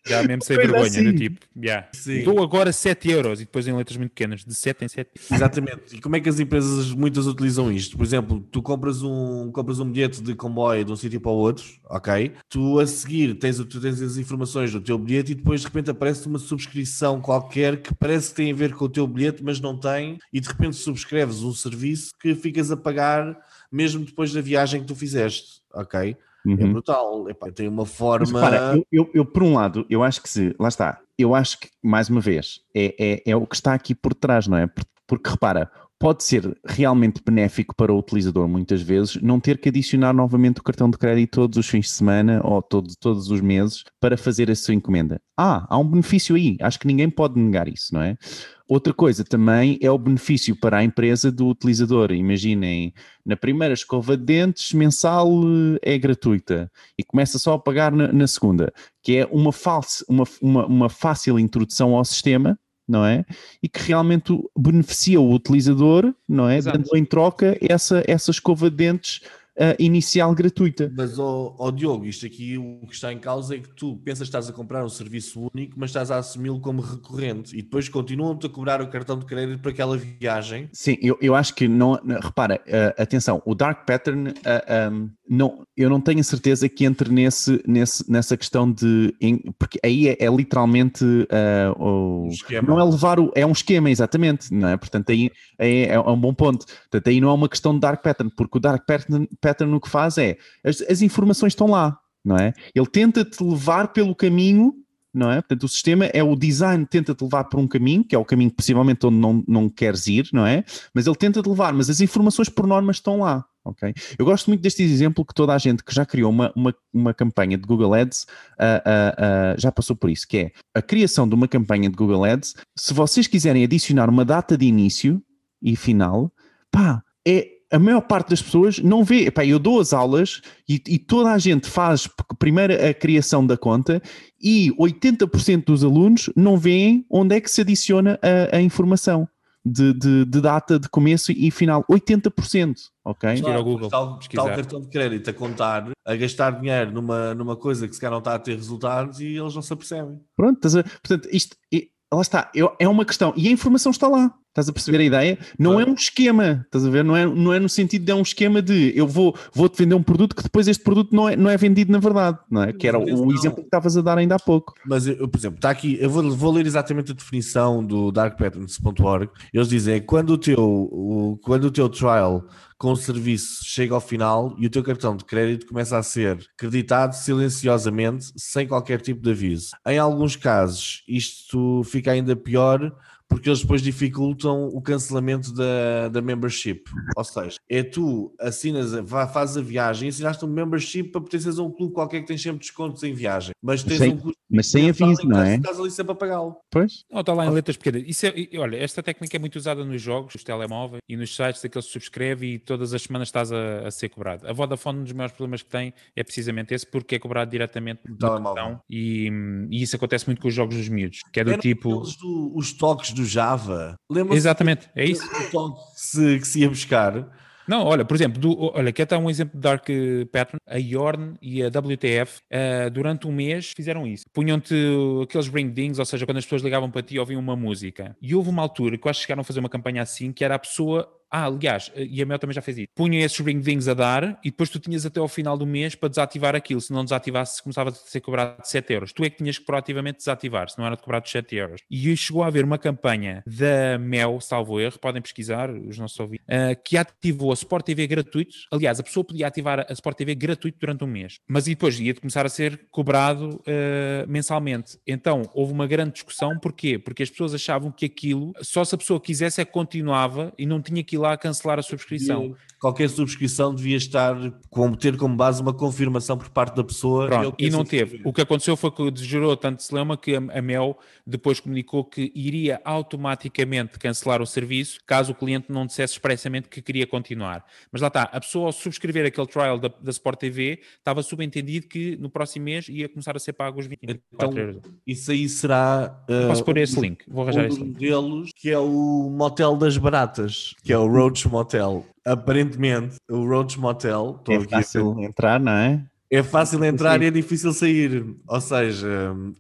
A: Já mesmo sem vergonha, do
C: assim.
A: tipo, yeah. Dou agora 7 euros e depois em letras muito pequenas, de 7 em 7.
B: Exatamente. E como é que as empresas muitas utilizam isto? Por exemplo, tu compras um, compras um bilhete de comboio de um sítio para o outro, ok? Tu a seguir tens, tu tens as informações do teu bilhete e depois de repente aparece uma subscrição qualquer que parece que tem a ver com o teu bilhete, mas não tem, e de repente subscreves um serviço que ficas a pagar mesmo depois da viagem que tu fizeste, ok? É
C: Uhum.
B: brutal. Epá, tem uma
C: Mas
B: forma.
C: repara, eu, eu- eu, por um lado, eu acho que se, lá está, eu acho que, mais uma vez, é, é, é o que está aqui por trás, não é? Por- Porque repara, pode ser realmente benéfico para o utilizador, muitas vezes, não ter que adicionar novamente o cartão de crédito todos os fins de semana ou todos, todos os meses para fazer a sua encomenda. Ah, há um benefício aí, acho que ninguém pode negar isso, não é? Outra coisa também é o benefício para a empresa do utilizador. Imaginem, na primeira escova de dentes mensal eh, é gratuita e começa só a pagar na, na segunda, que é uma, falsa, uma, uma, uma fácil introdução ao sistema, não é? E que realmente beneficia o utilizador, não é?
A: Exato.
C: Dando em troca essa, essa escova de dentes ah, inicial gratuita.
B: Mas, ó ó, Diogo, isto aqui o que está em causa é que tu pensas que estás a comprar um serviço único, mas estás a assumi-lo como recorrente e depois continuam-te a cobrar o cartão de crédito para aquela viagem.
C: Sim, eu, eu acho que não. Repara, ah, atenção, o Dark Pattern, ah, ahm, não, eu não tenho a certeza que entre nesse, nesse, nessa questão de. em- porque aí é, é literalmente. ah, o-
B: Um
C: não é levar o. É um esquema, exatamente, não é? Portanto, aí é, é um bom ponto. Portanto, aí não é uma questão de Dark Pattern, porque o Dark Pattern, pattern o que faz é. As, as informações estão lá, não é? Ele tenta-te levar pelo caminho não é? Portanto, o sistema é o design tenta-te levar por um caminho, que é o caminho possivelmente onde não, não queres ir, não é? Mas ele tenta-te levar, mas as informações por norma estão lá, ok? Eu gosto muito deste exemplo que toda a gente que já criou uma, uma, uma campanha de Google Ads uh, uh, uh, já passou por isso, que é a criação de uma campanha de Google Ads. Se vocês quiserem adicionar uma data de início e final, pá, é a maior parte das pessoas não vê. Epá, eu dou as aulas e, e, toda a gente faz primeiro a criação da conta e 80% dos alunos não veem onde é que se adiciona a, a informação. De, de, de, data de começo e final, 80%, ok?
B: Claro, ao Google, está, está o cartão de crédito a contar, a gastar dinheiro numa, numa coisa que se calhar não está a ter resultados e eles não se apercebem.
C: Pronto, portanto, isto, lá está, é uma questão, e a informação está lá. Estás a perceber a ideia? Não é um esquema, estás a ver? Não é, não é no sentido de é um esquema de eu vou, vou-te vender um produto que depois este produto não é, não é vendido na verdade, não é? Que era o, o exemplo que estavas a dar ainda há pouco.
B: Mas, eu, por exemplo, está aqui, eu vou, vou ler exatamente a definição do darkpatterns.org. Eles dizem quando o teu, o, quando o teu trial com o serviço chega ao final e o teu cartão de crédito começa a ser creditado silenciosamente, sem qualquer tipo de aviso. Em alguns casos, isto fica ainda pior porque eles depois dificultam o cancelamento da, da membership. Ou seja, é tu assinas, fazes a viagem, assinaste um membership para pertenceres a um clube qualquer que tem sempre descontos em viagem, mas tens
C: sem,
B: um custo.
C: Mas sem aviso, não é?
B: Estás ali sempre a pagá-lo.
C: Pois.
A: Não, está lá em letras pequenas. Isso é, olha, esta técnica é muito usada nos jogos, nos telemóveis e nos sites daqueles que subscreve e todas as semanas estás a, a, ser cobrado. A Vodafone, um dos maiores problemas que tem é precisamente esse, porque é cobrado diretamente no
B: telemóvel.
A: E, e, isso acontece muito com os jogos dos miúdos, que é do tipo.
B: Do, os toques do Java.
A: Lembra Exatamente, é isso.
B: Que se, que se ia buscar.
A: Não, olha, por exemplo, do, olha, quer dar um exemplo de Dark Pattern, a Yorn e a WTF uh, durante um mês fizeram isso. Punham-te aqueles ring dings, ou seja, quando as pessoas ligavam para ti ouviam uma música. E houve uma altura que eu acho que chegaram a fazer uma campanha assim, que era a pessoa ah, aliás, e a Mel também já fez isso. Punha esses ring dings a dar e depois tu tinhas até ao final do mês para desativar aquilo. Se não desativasse, começava a ser cobrado de 7 euros. Tu é que tinhas que proativamente desativar, se não era de cobrado de 7 euros. E chegou a haver uma campanha da Mel, salvo erro, podem pesquisar, os nossos ouvintes, uh, que ativou a Sport TV gratuito. Aliás, a pessoa podia ativar a Sport TV gratuito durante um mês, mas depois ia começar a ser cobrado uh, mensalmente. Então houve uma grande discussão. Porquê? Porque as pessoas achavam que aquilo, só se a pessoa quisesse, é que continuava e não tinha ir lá cancelar a subscrição.
B: Qualquer subscrição devia estar, como, ter como base uma confirmação por parte da pessoa.
A: Pronto, e não teve. O que aconteceu foi que gerou tanto celeuma que a, Mel depois comunicou que iria automaticamente cancelar o serviço caso o cliente não dissesse expressamente que queria continuar. Mas lá está, a pessoa ao subscrever aquele trial da, da Sport TV estava subentendido que no próximo mês ia começar a ser pago os 24 então, euros.
B: Isso aí será.
A: Uh, Posso pôr esse link, vou arranjar um esse link.
B: deles, que é o Motel das Baratas, que é o Roach Motel. Aparentemente, o Roach Motel.
C: É fácil entrar, não é?
B: É fácil entrar e é difícil sair. Ou seja,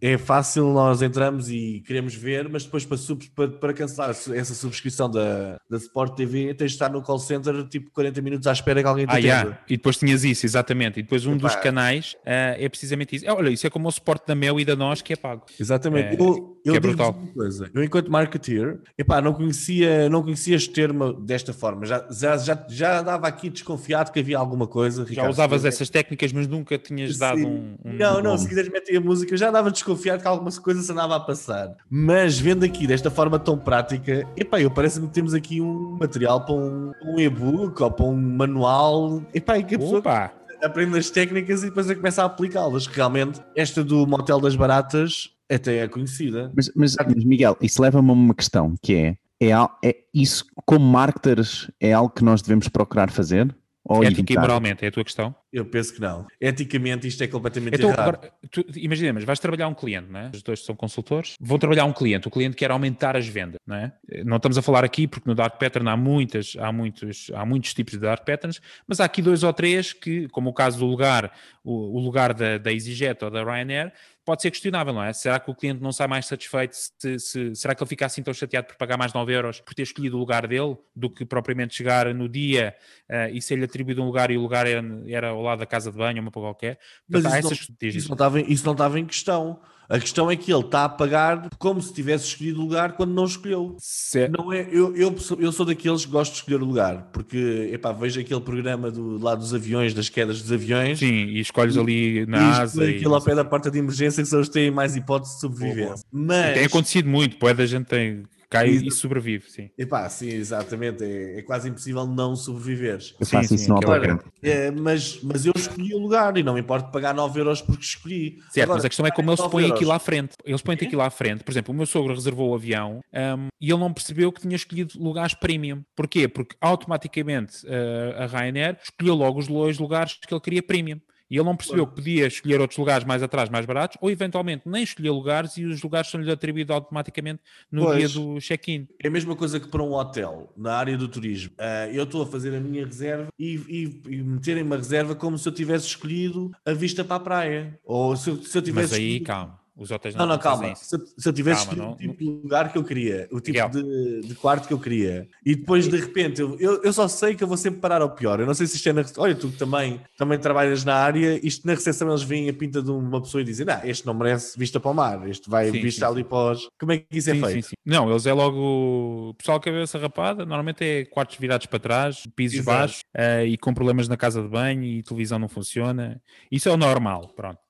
B: é fácil, nós entramos e queremos ver, mas depois para, sub, para, para cancelar essa subscrição da, da Sport TV, tens de estar no call center tipo 40 minutos à espera que alguém te
A: ah, yeah. E depois tinhas isso, exatamente. E depois um Epá. dos canais uh, é precisamente isso. Olha, isso é como o suporte da Mel e da Nós que é pago.
B: Exatamente. É, eu, eu é digo uma coisa. Eu, enquanto marketeer, epá, não conhecia, não conhecia este termo desta forma. Já, já, já, já andava aqui desconfiado que havia alguma coisa.
A: Já usavas essas técnicas, mas nunca nunca tinhas dado um, um,
B: Não, não, se quiseres meter a música, eu já andava desconfiado que algumas coisas andava a passar. Mas vendo aqui desta forma tão prática, epá, eu parece-me que temos aqui um material para um, um e-book ou para um manual. Epá, e que a pessoa Opa. aprende as técnicas e depois começa a aplicá-las. Realmente, esta do Motel das Baratas até é conhecida.
C: Mas, mas, mas Miguel, isso leva-me a uma questão que é, é, é isso como marketers é algo que nós devemos procurar fazer?
A: Ou Ética e moralmente, é a tua questão?
B: Eu penso que não. Eticamente isto é completamente então, errado. Agora,
A: tu, imagina, mas vais trabalhar um cliente, não é? Os dois são consultores. Vão trabalhar um cliente, o cliente quer aumentar as vendas, não é? Não estamos a falar aqui porque no Dark Pattern há muitas, há muitos, há muitos tipos de Dark Patterns, mas há aqui dois ou três que, como o caso do lugar, o, o lugar da, da EasyJet ou da Ryanair, pode ser questionável, não é? Será que o cliente não sai mais satisfeito? Se, se, será que ele fica assim tão chateado por pagar mais 9 euros por ter escolhido o lugar dele do que propriamente chegar no dia uh, e ser-lhe atribuído um lugar e o lugar era, era, ao lado da casa de banho ou uma para qualquer?
B: Mas isso, essas... não, isso, não estava, isso não estava em questão. A questão é que ele está a pagar como se tivesse escolhido o lugar quando não escolheu.
A: Se-
B: Não é, eu, eu, sou- eu sou daqueles que gosto de escolher o lugar, porque epá, vejo aquele programa do lado dos aviões, das quedas dos aviões,
A: Sim, e escolhes ali
B: e
A: na asa.
B: escolho
A: e-
B: aquilo ao pé da porta de emergência que são os que têm mais hipótese de sobrevivência. Mas,
A: Tem acontecido muito, pois da gente tem, cai
B: Isso.
A: e sobrevive, sim.
B: epá, sim, exatamente, é, é quase impossível não sobreviveres.
C: Eu
A: Sim,
C: faço
A: sim,
C: isso no
A: aquela-
C: autocarro.
B: É, mas, mas eu escolhi o lugar e não me importa pagar 9 euros porque escolhi.
A: Certo,
B: Agora,
A: mas a questão é como eles
B: 9
A: põem
B: euros.
A: aquilo à frente. Eles põem aquilo à frente. Por exemplo, o meu sogro reservou o avião um, e ele não percebeu que tinha escolhido lugares premium. Porquê? Porque automaticamente uh, a Ryanair escolheu logo os dois lugares que ele queria premium. E ele não percebeu que podia escolher outros lugares mais atrás, mais baratos, ou eventualmente nem escolher lugares e os lugares são-lhe atribuídos automaticamente no
B: Pois.
A: dia do check-in.
B: É a mesma coisa que para um hotel, na área do turismo. Ah, eu estou a fazer a minha reserva e, e, e meterem uma reserva como se eu tivesse escolhido a vista para a praia. Ou se, eu- se eu tivesse.
A: Mas aí,
B: escolhido-
A: calma, os hotéis
B: Não,
A: não,
B: não, calma. Se, eu- se eu tivesse
A: Calma, não-
B: o tipo de lugar que eu queria, o tipo de, de quarto que eu queria, e depois de repente eu, eu, eu só sei que eu vou sempre parar ao pior. Eu não sei se isto é na. Olha, tu também, também trabalhas na área, isto na recepção eles veem a pinta de uma pessoa e dizem: Não, este não merece vista para o mar, este vai
A: Sim,
B: vista
A: sim,
B: ali para os. Como é que isso é
A: Sim,
B: feito?
A: sim, sim. Não, eles é logo. O pessoal cabeça rapada, normalmente é quartos virados para trás, pisos
B: Exato.
A: baixos eh, e com problemas na casa de banho e televisão não funciona. Isso é o normal, pronto.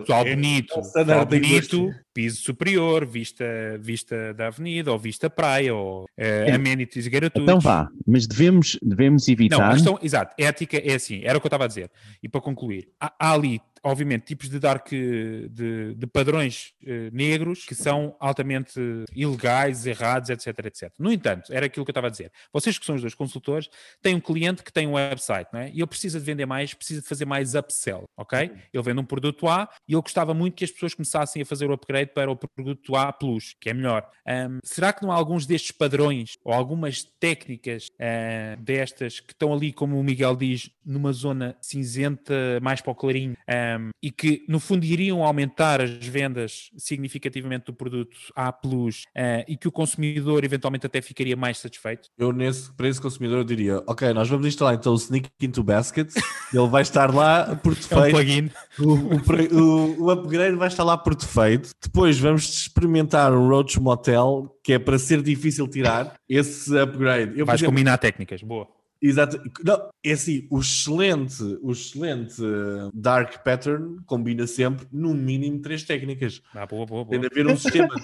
A: Pessoal
B: é-
A: bonito,
B: é
A: bonito, piso superior, vista, vista da avenida ou vista praia ou
C: É.
A: amenities gratuitos.
C: Então vá, mas devemos, devemos
A: Não, a
C: evitar.
A: questão, exato, ética é assim, era o que eu estava a dizer. E para concluir, há, há ali, obviamente, tipos de dark, de, de padrões eh, negros que são altamente ilegais, errados, etc, etc. No entanto, era aquilo que eu estava a dizer. Vocês que são os dois consultores, têm um cliente que tem um website, não é? E ele precisa de vender mais, precisa de fazer mais upsell, ok? Ele vende um produto A e ele gostava muito que as pessoas começassem a fazer o upgrade para o produto A Plus, que é melhor. Ahm, será que não há alguns destes padrões ou algumas técnicas ah, destas que estão ali, como o Miguel diz, numa zona cinzenta mais para o clarinho ahm, e que no fundo iriam aumentar as vendas significativamente do produto A Plus ah, e que o consumidor eventualmente até ficaria mais satisfeito?
B: Eu, nesse, para esse consumidor, eu diria: Ok, nós vamos instalar então o Sneak into Basket, ele vai estar lá por [laughs]
A: É um
B: defeito.
A: plugin.
B: O, o, o, upgrade vai estar lá por defeito. Depois vamos experimentar um Roach Motel, que é para ser difícil tirar esse upgrade. Eu,
A: Vais
B: exemplo,
A: combinar técnicas, boa.
B: Exato. Não, é assim, o excelente, o excelente uh, Dark Pattern combina sempre, no mínimo, três técnicas.
A: Ah, boa, boa,
B: Tem
A: boa.
B: de haver um sistema,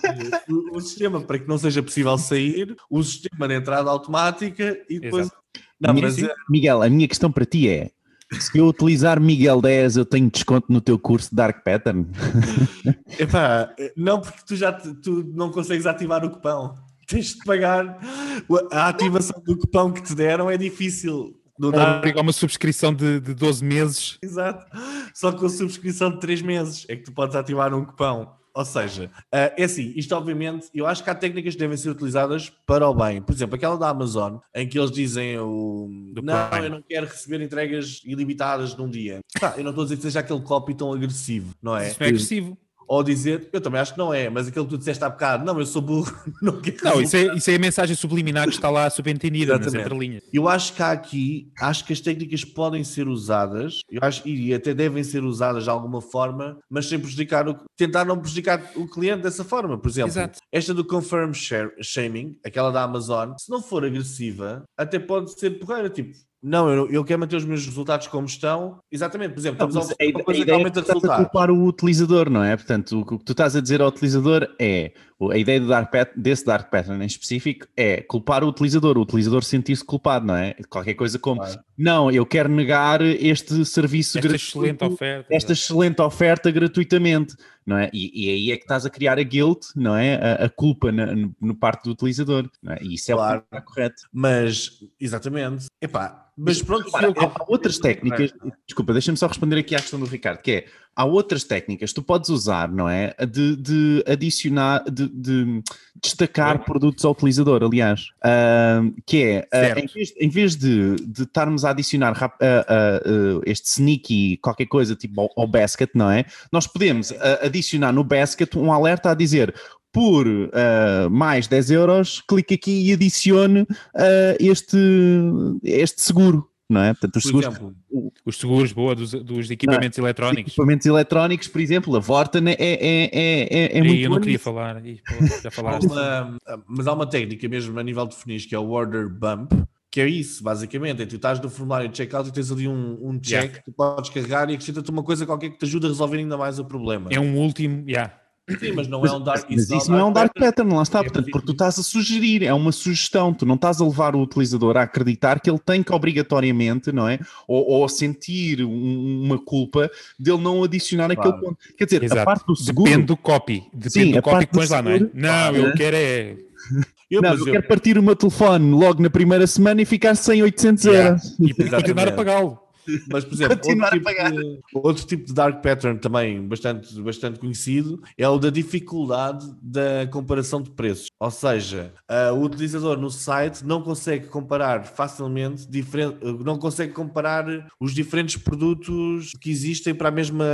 B: um sistema para que não seja possível sair, o sistema de entrada automática e depois. Não, mas é-
C: Miguel, a minha questão para ti é: se eu utilizar Miguel 10, eu tenho desconto no teu curso de Dark Pattern?
B: Epá, não, porque tu já tu não consegues ativar o cupão. Tens de pagar a ativação do cupão que te deram é difícil. Não dá.
A: Obriga uma subscrição de, de 12 meses.
B: Exato. Só com a subscrição de 3 meses é que tu podes ativar um cupão. Ou seja, ah, é assim, isto obviamente, eu acho que há técnicas que devem ser utilizadas para o bem. Por exemplo, aquela da Amazon, em que eles dizem o não, eu não quero receber entregas ilimitadas num dia. Pá, eu não estou a dizer que seja aquele copy tão agressivo, não é?
A: Isso é agressivo.
B: Ou dizer, eu também acho que não é, mas aquilo que tu disseste há bocado, não, eu sou burro, [laughs] não quero
A: Não, isso é, isso é a mensagem subliminar que está lá subentendida nas entrelinhas.
B: Eu acho que há aqui, acho que as técnicas podem ser usadas, eu acho, e até devem ser usadas de alguma forma, mas sem prejudicar o, tentar não prejudicar o cliente dessa forma. Por exemplo,
A: Exato.
B: esta do confirm share, shaming, aquela da Amazon, se não for agressiva, até pode ser porreira, tipo. Não, eu, eu quero manter os meus resultados como estão. Exatamente, por exemplo, estamos a oferecer
C: a, a
B: que
C: ideia é que estás a culpar o utilizador, não é? Portanto, o que tu estás a dizer ao utilizador é a ideia do dark pat- desse Dark Pattern em específico é culpar o utilizador, o utilizador sentir-se culpado, não é? Qualquer coisa como
B: Claro.
C: não, eu quero negar este serviço
A: Esta
C: gratuito,
A: excelente oferta.
C: esta excelente oferta gratuitamente, não é? E, e aí é que estás a criar a guilt, não é? A, a culpa na, no, no parte do utilizador, é? E isso é
B: Claro.
C: o que está correto.
B: Mas, exatamente, epá, mas pronto,
C: há outras técnicas, desculpa, deixa-me só responder aqui à questão do Ricardo, que é, há outras técnicas que tu podes usar, não é? De, de adicionar, de, de destacar produtos ao utilizador, aliás, Ahm, que é,
A: Certo.
C: em vez, em vez de, de estarmos a adicionar ah, este sneaky, qualquer coisa tipo ao, ao basket, não é? Nós podemos adicionar no basket um alerta a dizer por ah, mais 10 euros, clique aqui e adicione ah, este, este seguro. Não é? Portanto, os
B: Por
C: seguros,
B: exemplo,
A: Os seguros, boa, dos, dos equipamentos eletrónicos.
C: equipamentos eletrónicos, por exemplo, a Vorten é, é, é, é, é muito
A: eu não queria
C: nisso.
A: falar. Já [laughs] falaste.
B: mas há uma técnica mesmo a nível de funis que é o order bump, que é isso, basicamente. É tu estás no formulário de checkout e tens ali um, um check
A: Yeah.
B: que tu podes carregar e acrescenta-te uma coisa qualquer que te ajude a resolver ainda mais o problema.
A: É um último, yeah.
B: Sim, mas não
C: Mas,
B: é um dark
C: mas isso não é um dark pattern, lá está,
B: É
C: portanto, porque tu estás a sugerir, é uma sugestão, tu não estás a levar o utilizador a acreditar que ele tem que obrigatoriamente, não é? Ou, ou a sentir um- uma culpa dele não adicionar aquele
B: Claro.
C: ponto. Quer dizer, a
A: Exato.
C: parte do seguro.
A: Depende do copy. Depende
C: Sim,
A: do
C: a
A: copy
C: parte
A: que pões lá, não é? Não, eu quero é.
B: Eu,
C: não,
B: mas
C: eu
B: eu-
C: quero partir o meu telefone logo na primeira semana e ficar sem 800
A: Yeah.
C: euros.
A: E continuar a pagá-lo.
B: Mas, por exemplo, outro tipo, de, outro tipo de dark pattern também bastante, bastante conhecido é o da dificuldade da comparação de preços. Ou seja, ah, o utilizador no site não consegue comparar facilmente, não consegue comparar os diferentes produtos que existem para, a mesma,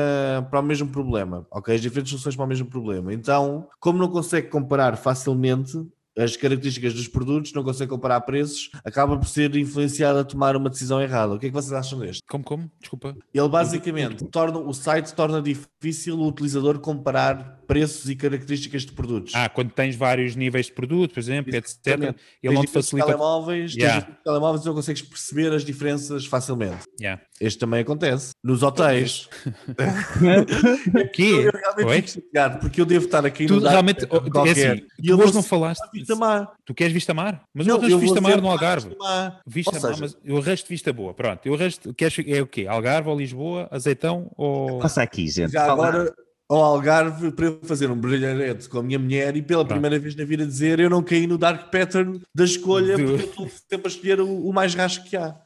B: para o mesmo problema. Ok? As diferentes soluções para o mesmo problema. Então, como não consegue comparar facilmente, as características dos produtos, não consegue comparar preços, acaba por ser influenciado a tomar uma decisão errada. O que é que vocês acham deste?
A: Como, como? Desculpa.
B: Ele basicamente torna o site torna difícil o utilizador comparar preços e características de produtos.
A: Ah, quando tens vários níveis de produto, por exemplo, etc.
B: Exatamente.
A: Ele não te facilita.
B: telemóveis, tens
A: Yeah.
B: diferentes telemóveis não consegues perceber as diferenças facilmente.
A: Yeah.
B: Este também acontece. Nos hotéis. [laughs]
A: O quê?
B: Eu realmente
A: Oi?
B: fico chateado porque eu devo estar aqui
A: Tu
B: no
A: realmente. É assim,
B: e
A: tu hoje não falaste.
B: A Vista Mar.
A: Tu queres vista mar? Mas
B: Não,
A: eu arranjo
B: eu vou
A: vista mar
B: ser
A: no Algarve.
B: Vista Mar.
A: Vista
B: Ou
A: mar,
B: seja,
A: mas eu arranjo vista boa. Pronto, eu arranjo. Queres, é o quê? Algarve ou Lisboa? Azeitão ou.
C: Passa aqui, gente.
B: Já
C: Fala.
B: agora ao Algarve para eu fazer um brilharete com a minha mulher e pela
A: Pronto.
B: primeira vez na vida dizer eu não caí no dark pattern da escolha
A: Do-
B: porque eu estou sempre a escolher o, o mais rasco que há.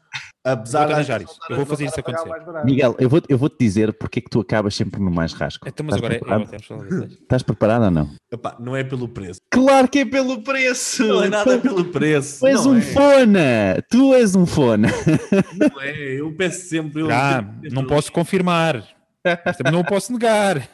B: Apesar
A: Vou-te
B: de
A: arranjar isso.
B: não
A: Eu vou fazer
B: não
A: isso acontecer.
C: Miguel, eu vou, eu vou te dizer porque é que tu acabas sempre no mais rasco.
A: Então, mas
C: Estás
A: agora é.
C: preparado?
A: disso.
C: Estás preparado ou não?
B: Epá, não é pelo preço.
C: Claro que é pelo preço!
B: Não é nada pelo preço.
C: Tu és
B: não
C: um
B: é.
C: fona! Tu és um fona!
B: Não é. Eu peço sempre. Eu
A: Ah, não posso confirmar. Também não o posso negar.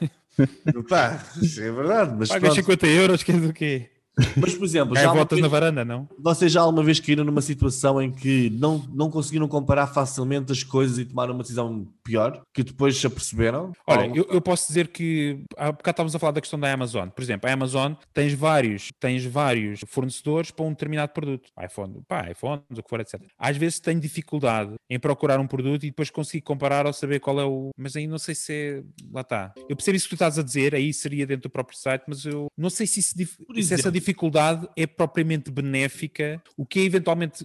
B: Pá, isso é verdade. Mas,
A: Pagas
B: pronto.
A: 50 euros, queres o quê?
B: Mas por exemplo, já vez-
A: na varanda, não?
B: Vocês já alguma vez caíram numa situação em que não, não conseguiram comparar facilmente as coisas e tomaram uma decisão pior? Que depois se aperceberam?
A: Olha, eu, eu posso dizer que há bocado estávamos a falar da questão da Amazon. Por exemplo, a Amazon tens vários, tens vários fornecedores para um determinado produto. iPhone, pá, iPhones, o que for, etc. Às vezes tenho dificuldade em procurar um produto e depois consigo comparar ou saber qual é o. Mas aí não sei se é. Lá está. Eu percebo isso que tu estás a dizer, aí seria dentro do próprio site, mas eu não sei se, isso se essa dificuldade é propriamente benéfica. O que é eventualmente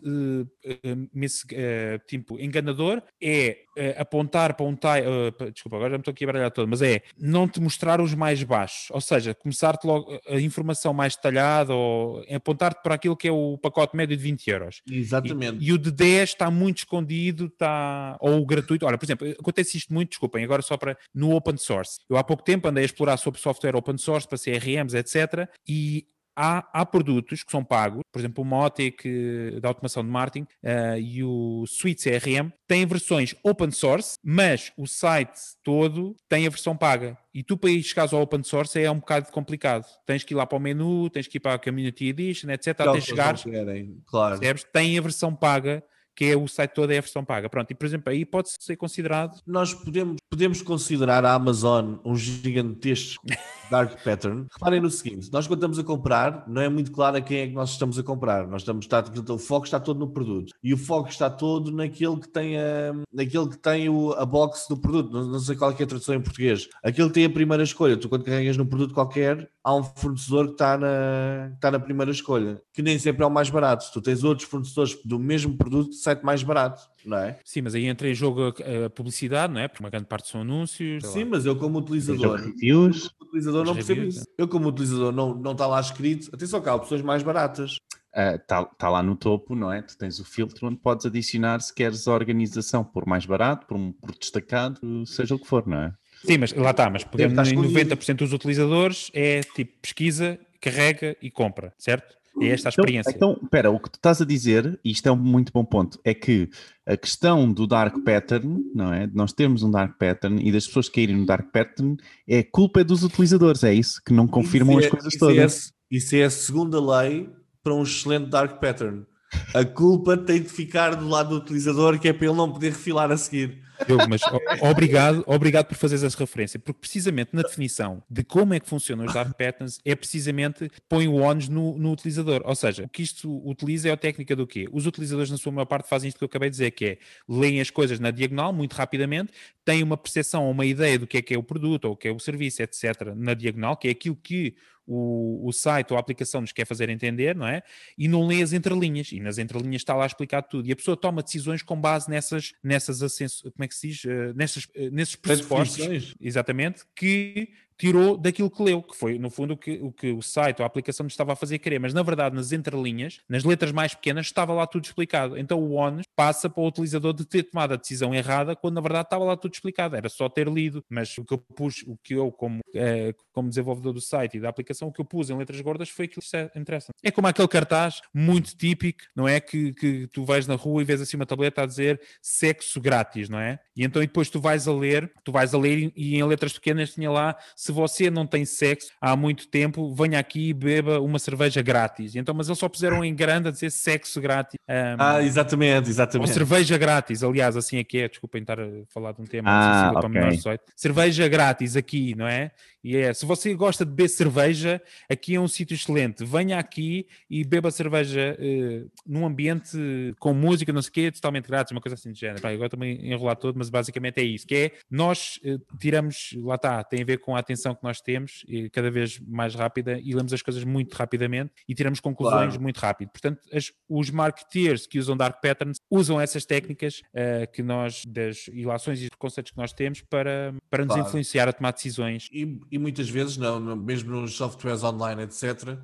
A: eh, mis- eh, tipo, enganador é eh, apontar para um time. desculpa, agora já me estou aqui a baralhar todo, mas é não te mostrar os mais baixos, ou seja, começar-te logo a informação mais detalhada ou apontar-te para aquilo que é o pacote médio de 20 euros.
B: Exatamente.
A: E, e o de 10 está muito escondido, está. Ou o gratuito. Olha, por exemplo, acontece isto muito, desculpem, agora só para. No open source. Eu há pouco tempo andei a explorar sobre software open source para CRMs, etc. E. Há, há produtos que são pagos, por exemplo, o Motic eh, da automação de marketing eh, e o Suite CRM têm versões open source, mas o site todo tem a versão paga. E tu para ir chegares ao open source é um bocado complicado. Tens que ir lá para o menu, tens que ir para a Community Edition, etc. Até chegares
B: querem, claro.
A: percebes? Tem a versão paga, que é o site todo é a versão paga. Pronto, e por exemplo, aí pode ser considerado.
B: Nós podemos, podemos considerar a Amazon um gigantesco [laughs] dark pattern. Reparem no seguinte: nós quando estamos a comprar, não é muito claro a quem é que nós estamos a comprar. Nós estamos, está, portanto, o foco está todo no produto e o foco está todo naquele que tem a, naquele que tem o, a box do produto. Não, não sei qual é, é a tradução em português. Aquele que tem a primeira escolha. Tu, quando carregas num produto qualquer, há um fornecedor que está na, que está na primeira escolha, que nem sempre é o mais barato. Tu tens outros fornecedores do mesmo produto site mais barato, não é?
A: Sim, mas aí entra em jogo a, a publicidade, não é? Porque uma grande parte são anúncios. sei lá.
B: Sim, mas eu como utilizador,
C: Reviews.
B: como utilizador não percebo
A: reviews,
B: isso. Eu como utilizador não, não está lá escrito. Atenção cá, opções mais baratas.
C: Está tá lá no topo, não é? Tu tens o filtro onde podes adicionar se queres a organização por mais barato, por, um, por destacado, seja o que for, não é?
A: Sim, mas lá está, mas pegando
B: estar
A: em
B: escondido.
A: 90% dos utilizadores é tipo pesquisa, carrega e compra, certo? É esta a
C: Então,
A: experiência.
C: então, espera, o que tu estás a dizer, e isto é um muito bom ponto, é que a questão do dark pattern, não é? De nós termos um dark pattern e das pessoas caírem no dark pattern, é culpa dos utilizadores, é isso? Que não confirmam
B: Isso
C: as
B: é-
C: coisas
B: isso
C: todas.
B: É, isso é a segunda lei para um excelente dark pattern. A culpa tem de ficar do lado do utilizador, que é para ele não poder refilar a seguir.
A: Diogo, mas obrigado, obrigado por fazeres essa referência, porque precisamente na definição de como é que funcionam os dark patterns é precisamente põe o ONS no, no, utilizador. Ou seja, o que isto utiliza é a técnica do quê? Os utilizadores, na sua maior parte, fazem isto que eu acabei de dizer, que é leem as coisas na diagonal muito rapidamente, têm uma percepção ou uma ideia do que é que é o produto ou o que é o serviço, etc., na diagonal, que é aquilo que o, o site ou a aplicação nos quer fazer entender, não é? E não lê as entrelinhas, e nas entrelinhas está lá explicado tudo. E a pessoa toma decisões com base nessas, nessas como é que se diz? Uh, nessas, uh, nesses pressupostos, exatamente, que tirou daquilo que leu, que foi, no fundo, o que o, que o site ou a aplicação estava a fazer querer, mas na verdade, nas entrelinhas, nas letras mais pequenas, estava lá tudo explicado. Então o ONU passa para o utilizador de ter tomado a decisão errada, quando na verdade estava lá tudo explicado, era só ter lido, mas o que eu pus, o que eu, como, é, como desenvolvedor do site e da aplicação, o que eu pus em letras gordas foi aquilo que interessa. É como aquele cartaz muito típico, não é? Que, que tu vais na rua e vês assim uma tableta a dizer sexo grátis, não é? E então e depois tu vais a ler, tu vais a ler e, e em letras pequenas tinha lá se você não tem sexo há muito tempo, venha aqui e beba uma cerveja grátis. Então, mas eles só puseram em grande a dizer sexo grátis.
B: Um, ah, exatamente, exatamente.
A: Ou cerveja grátis, aliás, assim é que é, desculpem estar a falar de um tema ah, okay. menores 18. Cerveja grátis aqui, não é? E é, se você gosta de beber cerveja, aqui é um sítio excelente. Venha aqui e beba cerveja uh, num ambiente com música, não sei o quê, totalmente grátis, uma coisa assim de género. Agora também enrolar todo, mas basicamente é isso, que é, nós uh, tiramos, lá está, tem a ver com a atenção que nós temos, e cada vez mais rápida, e lemos as coisas muito rapidamente e tiramos conclusões claro. muito rápido. Portanto, as, os marketeers que usam dark patterns usam essas técnicas uh, que nós, das ilações e conceitos que nós temos para, para nos claro. influenciar a tomar decisões.
B: E, e muitas vezes, não, mesmo nos softwares online, etc., uh,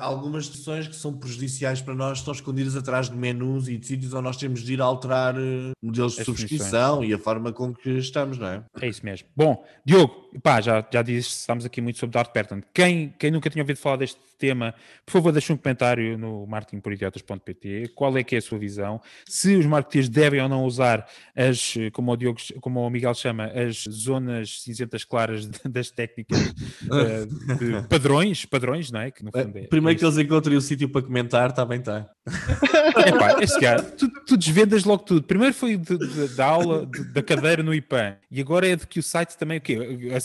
B: algumas decisões que são prejudiciais para nós estão escondidas atrás de menus e de sítios onde nós temos de ir alterar uh, modelos de As subscrição e a forma com que estamos, não é?
A: É isso mesmo. Bom, Diogo, pá, já, já disse, estamos aqui muito sobre Dark Pattern. Quem, quem nunca tinha ouvido falar deste tema, por favor, deixe um comentário no marketingporidiotas.pt. Qual é que é a sua visão? Se os marketeers devem ou não usar as, como o, Diogo, como o Miguel chama, as zonas cinzentas claras [laughs] das técnicas uh, [laughs] de padrões, padrões, não é? Que no
B: fundo é, Primeiro é que eles encontrem o sítio para comentar, está bem, está. [laughs]
A: Epá, este cara, tu, tu desvendas logo tudo. Primeiro foi de, de, da aula de, da cadeira no IPAN e agora é de que o site também o quê?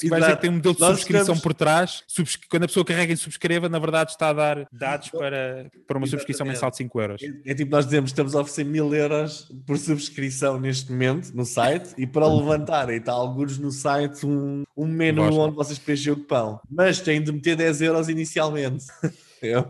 A: Vai dizer que tem um modelo de Nós subscrição por trás. Subs... Quando a pessoa carrega em subscreva, na verdade está a dar dados para, para uma subscrição mensal de 5 euros.
B: É, é, tipo nós dizemos, estamos a oferecer mil euros por subscrição neste momento no site e para levantarem está alguns no site um, um menu onde vocês preenchem o pão. Mas têm de meter 10 euros inicialmente. [laughs]
A: Eu...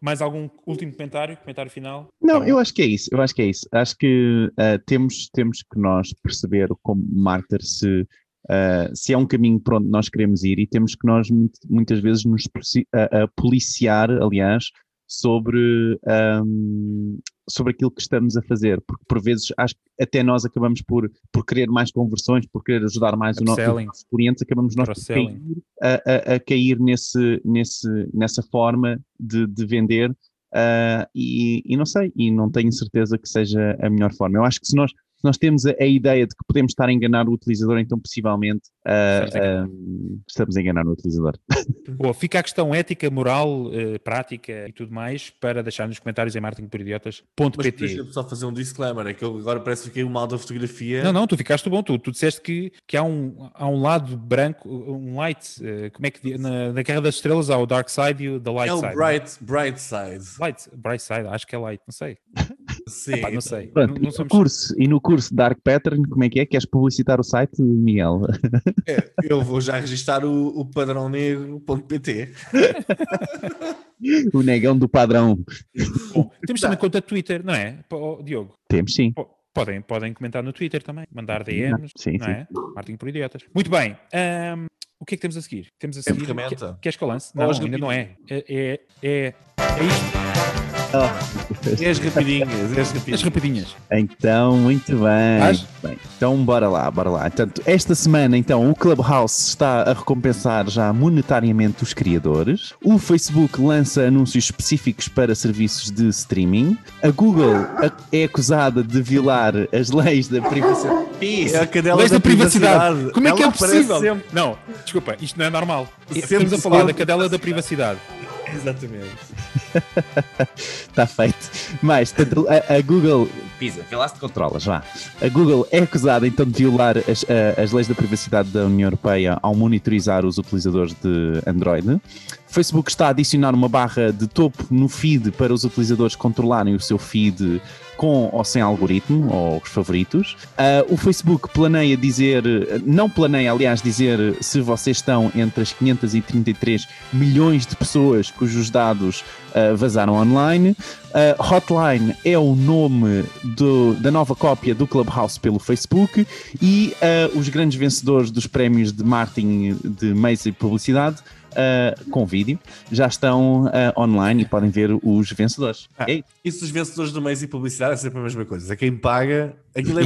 A: mais algum último comentário? Comentário final?
C: Não, tá eu acho que é isso. Eu acho que é isso. Acho que uh, temos, temos que nós perceber como marketer se Uh, se é um caminho para onde nós queremos ir e temos que nós muitas vezes nos a policiar, aliás, sobre, um, sobre aquilo que estamos a fazer, porque por vezes acho que até nós acabamos por, por querer mais conversões, por querer ajudar mais o nosso, os clientes, acabamos nós por cair, a, a, a, cair nesse, nesse, nessa forma de, de vender uh, e, e não sei, e não tenho certeza que seja a melhor forma. Eu acho que se nós se nós temos a, a, ideia de que podemos estar a enganar o utilizador, então possivelmente uh, uh, estamos a enganar o utilizador. [laughs]
A: Boa, fica a questão ética, moral, uh, prática e tudo mais para deixar nos comentários em marketingporidiotas.pt.
B: Deixa-me só fazer um disclaimer, é que eu agora parece que fiquei mal da fotografia.
A: Não, não, tu ficaste bom, tu, tu disseste que, que há, um, há um lado branco, um light, como é que na, na Guerra das Estrelas há o dark side e o the light
B: é
A: side.
B: É o bright, bright side.
A: Light, bright side, acho que é light, não sei. [laughs]
B: Sim. Epá,
A: não sei.
C: Pronto, não, não somos... curso, e no curso Dark Pattern, como é que é? Queres publicitar o site, Miguel? [laughs]
B: É, eu vou já registrar o, o padrão negro.pt.
C: o negão do padrão.
A: Bom, temos também conta Twitter, não é, Diogo?
C: Temos sim.
A: Podem, podem comentar no Twitter também, mandar DMs,
C: sim,
A: não
C: sim.
A: é? Martin por idiotas. Muito bem. Um, o que é que temos a seguir? Temos a seguir.
B: É
A: Queres que eu lance? Não, ainda não é. É, é, é, é isto. [laughs]
B: As rapidinhas, as rapidinhas.
A: As rapidinhas.
C: Então, muito bem. bem. Então, bora lá, bora lá. Portanto, esta semana, então, o Clubhouse está a recompensar já monetariamente os criadores. O Facebook lança anúncios específicos para serviços de streaming. A Google é acusada de violar as leis da privacidade.
B: Isso, é a leis da, da privacidade. privacidade.
A: Como é que é possível? Não, desculpa, isto não é normal. Sempre Estamos a falar da cadela da privacidade.
B: Exatamente.
C: Está [laughs] feito. Mas tanto a, a Google. Pisa, vê lá se te controlas, vá. A Google é acusada então de violar as, a- as leis da privacidade da União Europeia ao monitorizar os utilizadores de Android. O Facebook está a adicionar uma barra de topo no feed para os utilizadores controlarem o seu feed com ou sem algoritmo, ou os favoritos. Ah, o Facebook planeia dizer, não planeia, aliás, dizer se vocês estão entre as 533 milhões de pessoas cujos dados ah, vazaram online. Ah, Hotline é o nome do- da nova cópia do Clubhouse pelo Facebook e os grandes vencedores dos prémios de marketing de meios e publicidade. Ah, com vídeo, já estão ah, online e podem ver os vencedores.
B: Ah.
C: Ei,
B: Isso dos vencedores do mês e publicidade é sempre a mesma coisa. É quem paga, aquilo é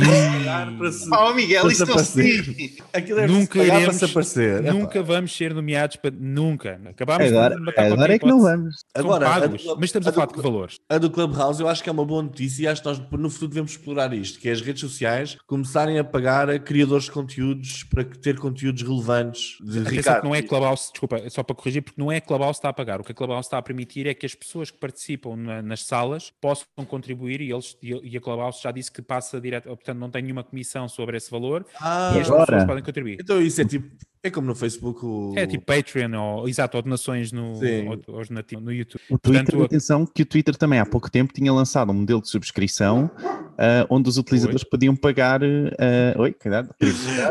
B: para se.
C: Oh, Miguel,
B: para se
C: não se diz.
B: Aquilo é
A: Nunca
B: para se pagar
A: iremos-
B: para se aparecer.
A: Nunca vamos ser nomeados para. Nunca. Acabámos
C: Agora,
A: de matar
C: agora é que não vamos.
B: Agora, a
A: pagos,
B: do-
A: mas estamos
B: a
A: a falar de valores.
B: A do Clubhouse eu acho que é uma boa notícia e acho que nós no futuro devemos explorar isto, que é as redes sociais começarem a pagar a criadores de conteúdos para que- ter conteúdos relevantes. De
A: Atenção
B: Ricardo,
A: que não é Clubhouse, desculpa, é só para corrigir, porque não é Clubhouse que está a pagar. O que a Clubhouse está a permitir é que as pessoas que participam na- nas salas possam contribuir e, eles, e e a Clubhouse já disse que passa direto, portanto não tem nenhuma comissão sobre esse valor
B: Ah,
A: e as
C: agora?
A: pessoas podem contribuir.
B: então isso é tipo, é como no Facebook. O...
A: É tipo Patreon ou, exato, ou donações no, ou, ou no YouTube.
C: O Twitter,
A: Portanto,
C: atenção, que o Twitter também há pouco tempo tinha lançado um modelo de subscrição ah, onde os utilizadores podiam pagar. ah, oi, cuidado.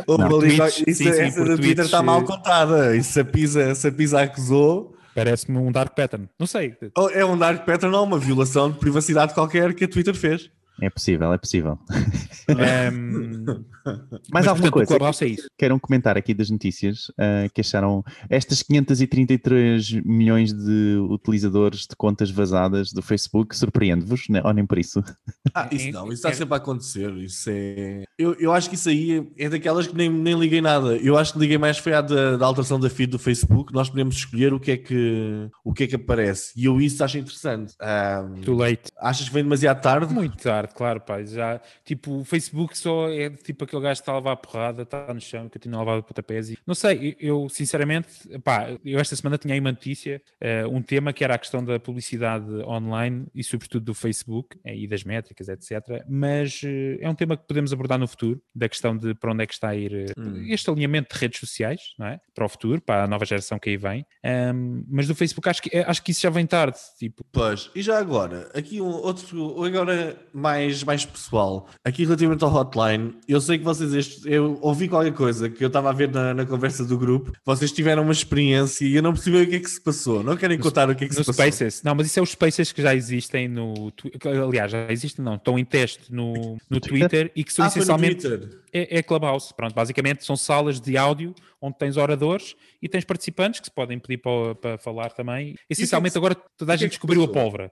A: Tweets,
B: isso,
A: sim, sim,
B: essa do Twitter está mal contada. Isso se a Pisa, se a Pisa acusou,
A: Parece-me um dark pattern. Não sei.
B: ou é um dark pattern ou uma violação de privacidade qualquer que a Twitter fez.
C: É possível, é possível.
A: Ehm, [laughs]
C: Mais
A: mas,
C: alguma
A: portanto,
C: coisa
A: Clubhouse é isso.
C: queiram comentar aqui das notícias ah, que acharam estas 533 milhões de utilizadores de contas vazadas do Facebook surpreende-vos, né? ou nem por isso?
B: Ah, isso não, isso está
A: é-
B: sempre a acontecer. Isso é. Eu, eu acho que isso aí é daquelas que nem, nem liguei nada. Eu acho que liguei mais foi à da, da alteração da feed do Facebook. Nós podemos escolher o que é que, o que, é que aparece. E eu isso acho interessante. Ah,
A: Too late.
B: achas que vem demasiado tarde?
A: Muito tarde, claro, pá. Já, tipo, o Facebook só é tipo aquele gajo que está a levar a porrada, está no chão, continua a levar pontapés. E, não sei, eu, sinceramente, pá, eu esta semana tinha aí uma notícia, eh, um tema que era a questão da publicidade online e sobretudo do Facebook eh, e das métricas, etc. Mas eh, é um tema que podemos abordar no futuro, da questão de para onde é que está a ir
B: Hum.
A: este alinhamento de redes sociais, não é? Para o futuro, para a nova geração que aí vem. Ahm, mas do Facebook acho que, acho que isso já vem tarde, tipo,
B: Pois, e já agora, aqui um outro, agora mais, mais pessoal, aqui relativamente ao hotline, eu sei que vocês, este, eu ouvi qualquer coisa que eu estava a ver na, na conversa do grupo, vocês tiveram uma experiência e eu não percebi o que é que se passou, não querem contar o que é que se passou?
A: Spaces. Não, mas isso é os Spaces que já existem no. Aliás, já existem, não. Estão em teste no, no Twitter e que são
B: Ah,
A: essencialmente. É, é Clubhouse. Pronto, basicamente são salas de áudio onde tens oradores e tens participantes que se podem pedir para, para falar também. Essencialmente,
B: se-
A: agora toda a
B: que é
A: gente
B: que se
A: descobriu a
B: passou?
A: pólvora.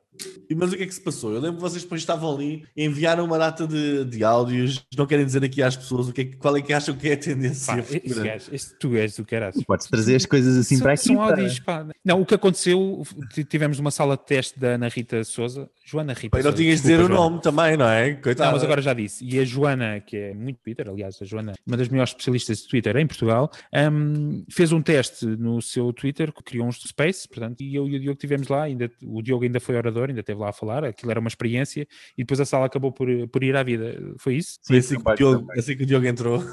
B: E- Mas o que é que se passou? Eu lembro que vocês depois estavam ali, enviaram uma data de, de áudios, não querem dizer aqui às pessoas o que é, que- qual é que acham que é a tendência
A: Pá, esse
B: futura.
A: gajo, esse, tu és do caralho.
C: Podes trazer as coisas assim
A: são,
C: para aqui.
A: são áudios, pá. Não, o que aconteceu, tivemos uma sala de teste da Ana Rita Souza, Joana Rita
B: Pai, não tinhas de dizer
A: desculpa,
B: o
A: Joana.
B: nome também, não é? Coitado.
A: Não, mas agora já disse. E a Joana, que é muito Twitter, aliás, a Joana, uma das melhores especialistas de Twitter em Portugal, hum, fez um teste no seu Twitter, que criou um space, portanto, e eu e o Diogo estivemos lá, ainda, o Diogo ainda foi orador, ainda esteve lá a falar, aquilo era uma experiência, e depois a sala acabou por, por ir à vida. Foi isso?
B: Foi
C: Sim,
B: assim, que o Diogo, assim que o Diogo entrou.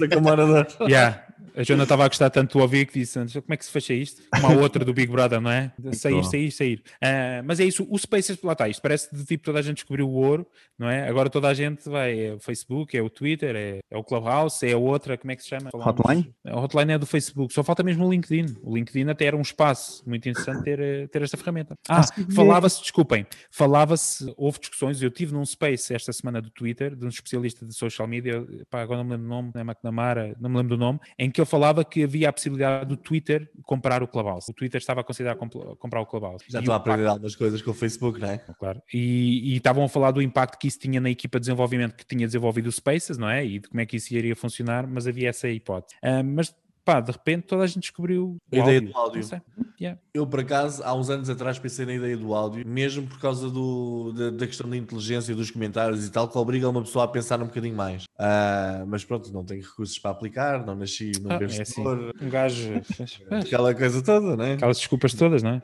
B: da Câmara da...
A: Yeah. A Joana estava a gostar tanto do ouvir que disse antes, como é que se fecha isto? Como a outra do Big Brother, não é? Sair, sair, sair. Ah, mas é isso, o Spaces, lá está, isto parece de tipo toda a gente descobriu o ouro, não é? Agora toda a gente vai, é o Facebook, é o Twitter, é, é o Clubhouse, é a outra, como é que se chama? Falámos-
C: Hotline?
A: A hotline é do Facebook, só falta mesmo o LinkedIn. O LinkedIn até era um espaço muito interessante ter, eh, ter esta ferramenta. Ah,
C: sim.
A: falava-se, desculpem, falava-se, houve discussões, eu tive num space esta semana do Twitter, de um especialista de social media, pá, agora não me lembro do nome, não é McNamara, não me lembro do nome, em que ele falava que havia a possibilidade do Twitter comprar o Clubhouse. O Twitter estava a considerar compl- comprar o Clubhouse.
B: Já
A: E o
B: a aprender algumas coisas com o Facebook, não é?
A: Claro. E, e estavam a falar do impacto que isso tinha na equipa de desenvolvimento que tinha desenvolvido o Spaces, não é? E de como é que isso iria funcionar, mas havia essa hipótese. Ah, mas pá, de repente toda a gente descobriu
B: A ideia do áudio.
A: Não sei. Yeah.
B: Eu, por acaso, há uns anos atrás pensei na ideia do áudio, mesmo por causa do, da, da questão da inteligência dos comentários e tal, que obriga uma pessoa a pensar um bocadinho mais. Ah, mas pronto, não tenho recursos para aplicar, não nasci num
A: Ah, é assim. Um gajo. [laughs]
B: aquela coisa toda, né?
A: Aquelas desculpas todas, não é?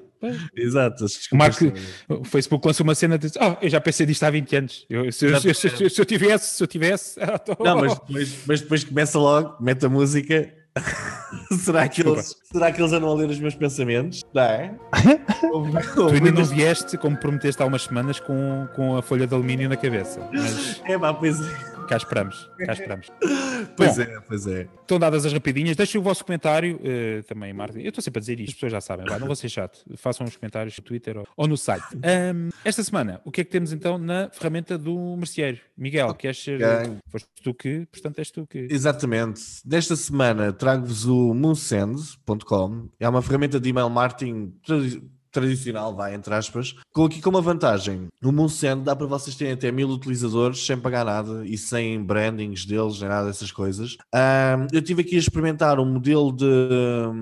B: Exato. as
A: O
B: todas.
A: O Facebook lança uma cena de oh, eu já pensei disto há 20 anos. Eu- se, eu- se se se eu tivesse, se eu tivesse. tô- [laughs]
B: Não, mas depois, mas depois começa logo, mete a música. [laughs] será, que eles, será que eles andam a ler os meus pensamentos? Não é? [laughs]
A: Tu ainda não vieste, como prometeste há umas semanas, com, com a folha de alumínio na cabeça. Mas
B: É, pá, pois é.
A: Cá esperamos. Cá esperamos. [laughs]
B: Pois
A: Bom.
B: é, pois é.
A: Estão dadas as rapidinhas. Deixem o vosso comentário eh, também, Martin. Eu estou sempre a dizer isto, as pessoas já sabem. Vai, não vou ser chato. Façam os comentários no Twitter ou, ou no site. Ahm, esta semana, o que é que temos então na ferramenta do merceeiro? Miguel, queres ser.
B: Ok.
A: Foste tu que, portanto, és tu que.
B: Exatamente. Desta semana trago-vos o moonsend.com. É uma ferramenta de email marketing tradicional, vai, entre aspas, com aqui com uma vantagem. No Moonsend dá para vocês terem até mil utilizadores sem pagar nada e sem brandings deles, nem nada dessas coisas. Ahm, eu tive aqui a experimentar um modelo de,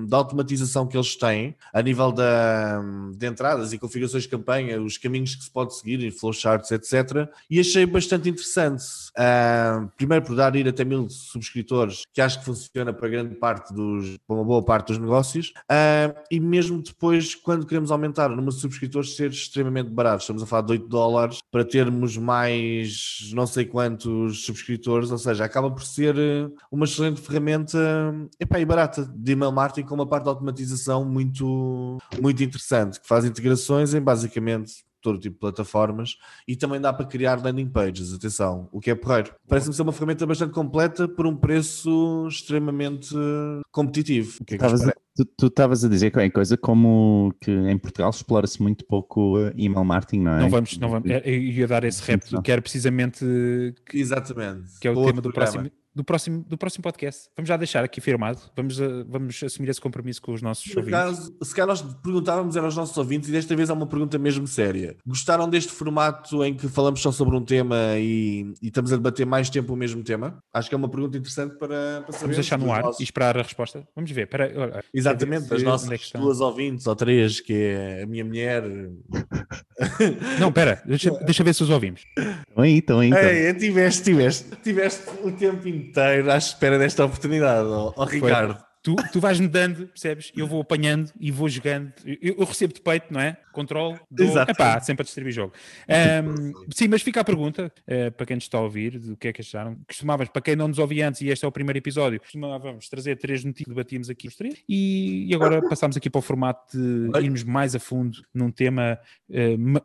B: de automatização que eles têm a nível da, de entradas e configurações de campanha, os caminhos que se pode seguir, flowcharts, etc. E achei bastante interessante. Ah, primeiro por dar ir até mil subscritores, que acho que funciona para grande parte dos, para uma boa parte dos negócios. Ah, e mesmo depois, quando queremos aumentar o número de subscritores, ser extremamente barato. Estamos a falar de 8 dólares para termos mais não sei quantos subscritores, ou seja, acaba por ser eh, uma excelente ferramenta epá, e barata de email marketing com uma parte de automatização muito, muito interessante, que faz integrações em basicamente todo tipo de plataformas e também dá para criar landing pages, atenção, o que é porreiro. Parece-me ser uma ferramenta bastante completa por um preço extremamente eh, competitivo. O que é que
C: Estavas a- Tu estavas a dizer qualquer coisa como que em Portugal explora-se muito pouco uh, email marketing, não é?
A: Não vamos, não vamos. Eu ia dar esse repto,
C: Não.
A: que era precisamente que,
B: Exatamente.
A: que é o
B: Outro
A: tema do
B: programa.
A: próximo, do, próximo, do próximo podcast. Vamos já deixar aqui firmado. Vamos, eh, vamos assumir esse compromisso com os nossos ouvintes.
B: acaso, se calhar nós perguntávamos aos nossos ouvintes e desta vez há uma pergunta mesmo séria. Gostaram deste formato em que falamos só sobre um tema e, e estamos a debater mais tempo o mesmo tema? Acho que é uma pergunta interessante para, para saber.
A: Vamos deixar no ar
B: nossos-
A: e esperar a resposta. Vamos ver. Olha,
B: Exatamente,
A: quer
B: das
A: ver
B: nossas
A: é
B: duas ouvintes ou três, que é a minha mulher.
A: Não, espera, deixa, deixa ver se os ouvimos.
C: Estão aí, estão aí. então.
B: Ei, tiveste, tiveste, tiveste o tempo inteiro à espera desta oportunidade, ó, ó Ricardo.
A: Tu, tu vais-me dando, percebes? Eu vou apanhando e vou jogando. Eu, eu recebo de peito, não é? Controlo. Dou...
B: Exato.
A: Epá, sempre a distribuir jogo. Ahm, sim, mas fica a pergunta eh, para quem nos está a ouvir: do que é que acharam? Costumávamos, para quem não nos ouvia antes, e este é o primeiro episódio, costumávamos trazer três notícias, debatíamos aqui os três, e, e agora passámos aqui para o formato de irmos mais a fundo num tema, ma-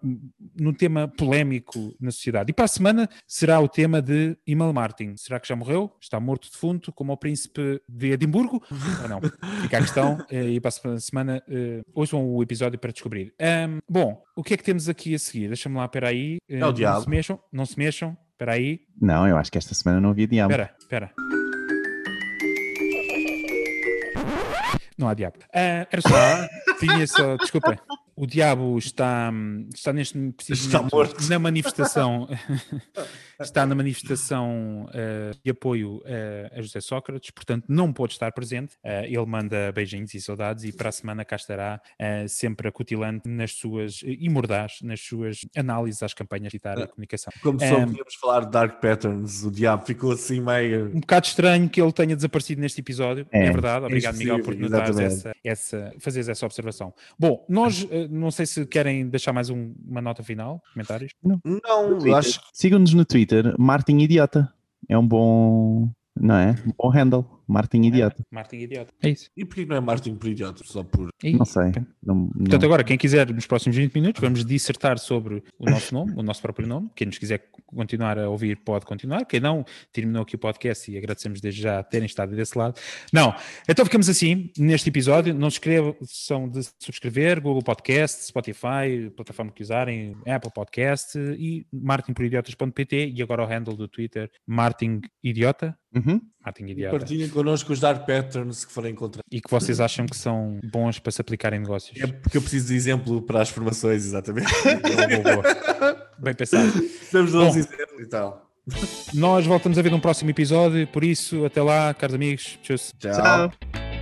A: num tema polémico na sociedade. E para a semana será o tema de email marketing. Será que já morreu? Está morto defunto, como o príncipe de Edimburgo? Ou não? Fica a questão. eh, E para a semana eh, ouçam o episódio para descobrir. Ahm, bom, o que é que temos aqui a seguir? Deixa-me lá, espera aí. Eh,
B: É o
A: não
B: diabo.
A: se mexam, não se mexam. Espera aí.
C: Não, eu acho que esta semana não havia diabo.
A: Espera, espera. Não há diabo. Ah, era só. [laughs] Tinha só. Desculpem. O diabo está, hum, está neste preciso
B: Está
A: momento
B: morto.
A: na manifestação. [laughs] está na manifestação ah, de apoio ah, a José Sócrates, portanto não pode estar presente. Ah, ele manda beijinhos e saudades e para a semana cá estará ah, sempre acutilante nas suas e mordaz nas suas análises às campanhas de e comunicação.
B: Como só
A: Ahm,
B: podíamos falar de Dark Patterns, o diabo ficou assim meio.
A: um bocado estranho que ele tenha desaparecido neste episódio. É,
C: É.
A: verdade. Obrigado, Miguel, por nos
B: Exatamente.
A: essa, essa, fazeres essa observação. Bom, nós não sei se querem deixar mais um- uma nota final, comentários.
B: Não, eu acho
C: Sigam-nos no Twitter, Martin Idiota. É um bom, não é? Um bom handle, Martin Idiota.
A: Martin Idiota. É isso.
B: E porquê que não é Martin por idiota? Só por.
A: É
C: Não sei.
A: Ok.
C: Não, não-
A: Portanto, agora, quem quiser, nos próximos 20 minutos, vamos dissertar sobre o nosso nome, o nosso próprio nome. Quem nos quiser continuar a ouvir, pode continuar. Quem não, terminou aqui o podcast e agradecemos desde já terem estado desse lado. Não, então ficamos assim neste episódio. Não se esqueçam de subscrever, Google Podcast, Spotify, plataforma que usarem, Apple Podcast e martinporidiotas.pt e agora o handle do Twitter, Martin Idiota.
C: Uhum.
A: Martin Idiota.
B: Connosco os Dark Patterns que forem encontrar.
A: E que vocês acham que são bons para se aplicar em negócios.
B: É porque eu preciso de exemplo para as formações, exatamente. [laughs]
A: Boa, boa, boa. Bem pensado.
B: Precisamos de uns exemplos e tal.
A: Nós voltamos a ver num próximo episódio, por isso, até lá, caros amigos. Tchau.
B: Tchau.
C: Tchau.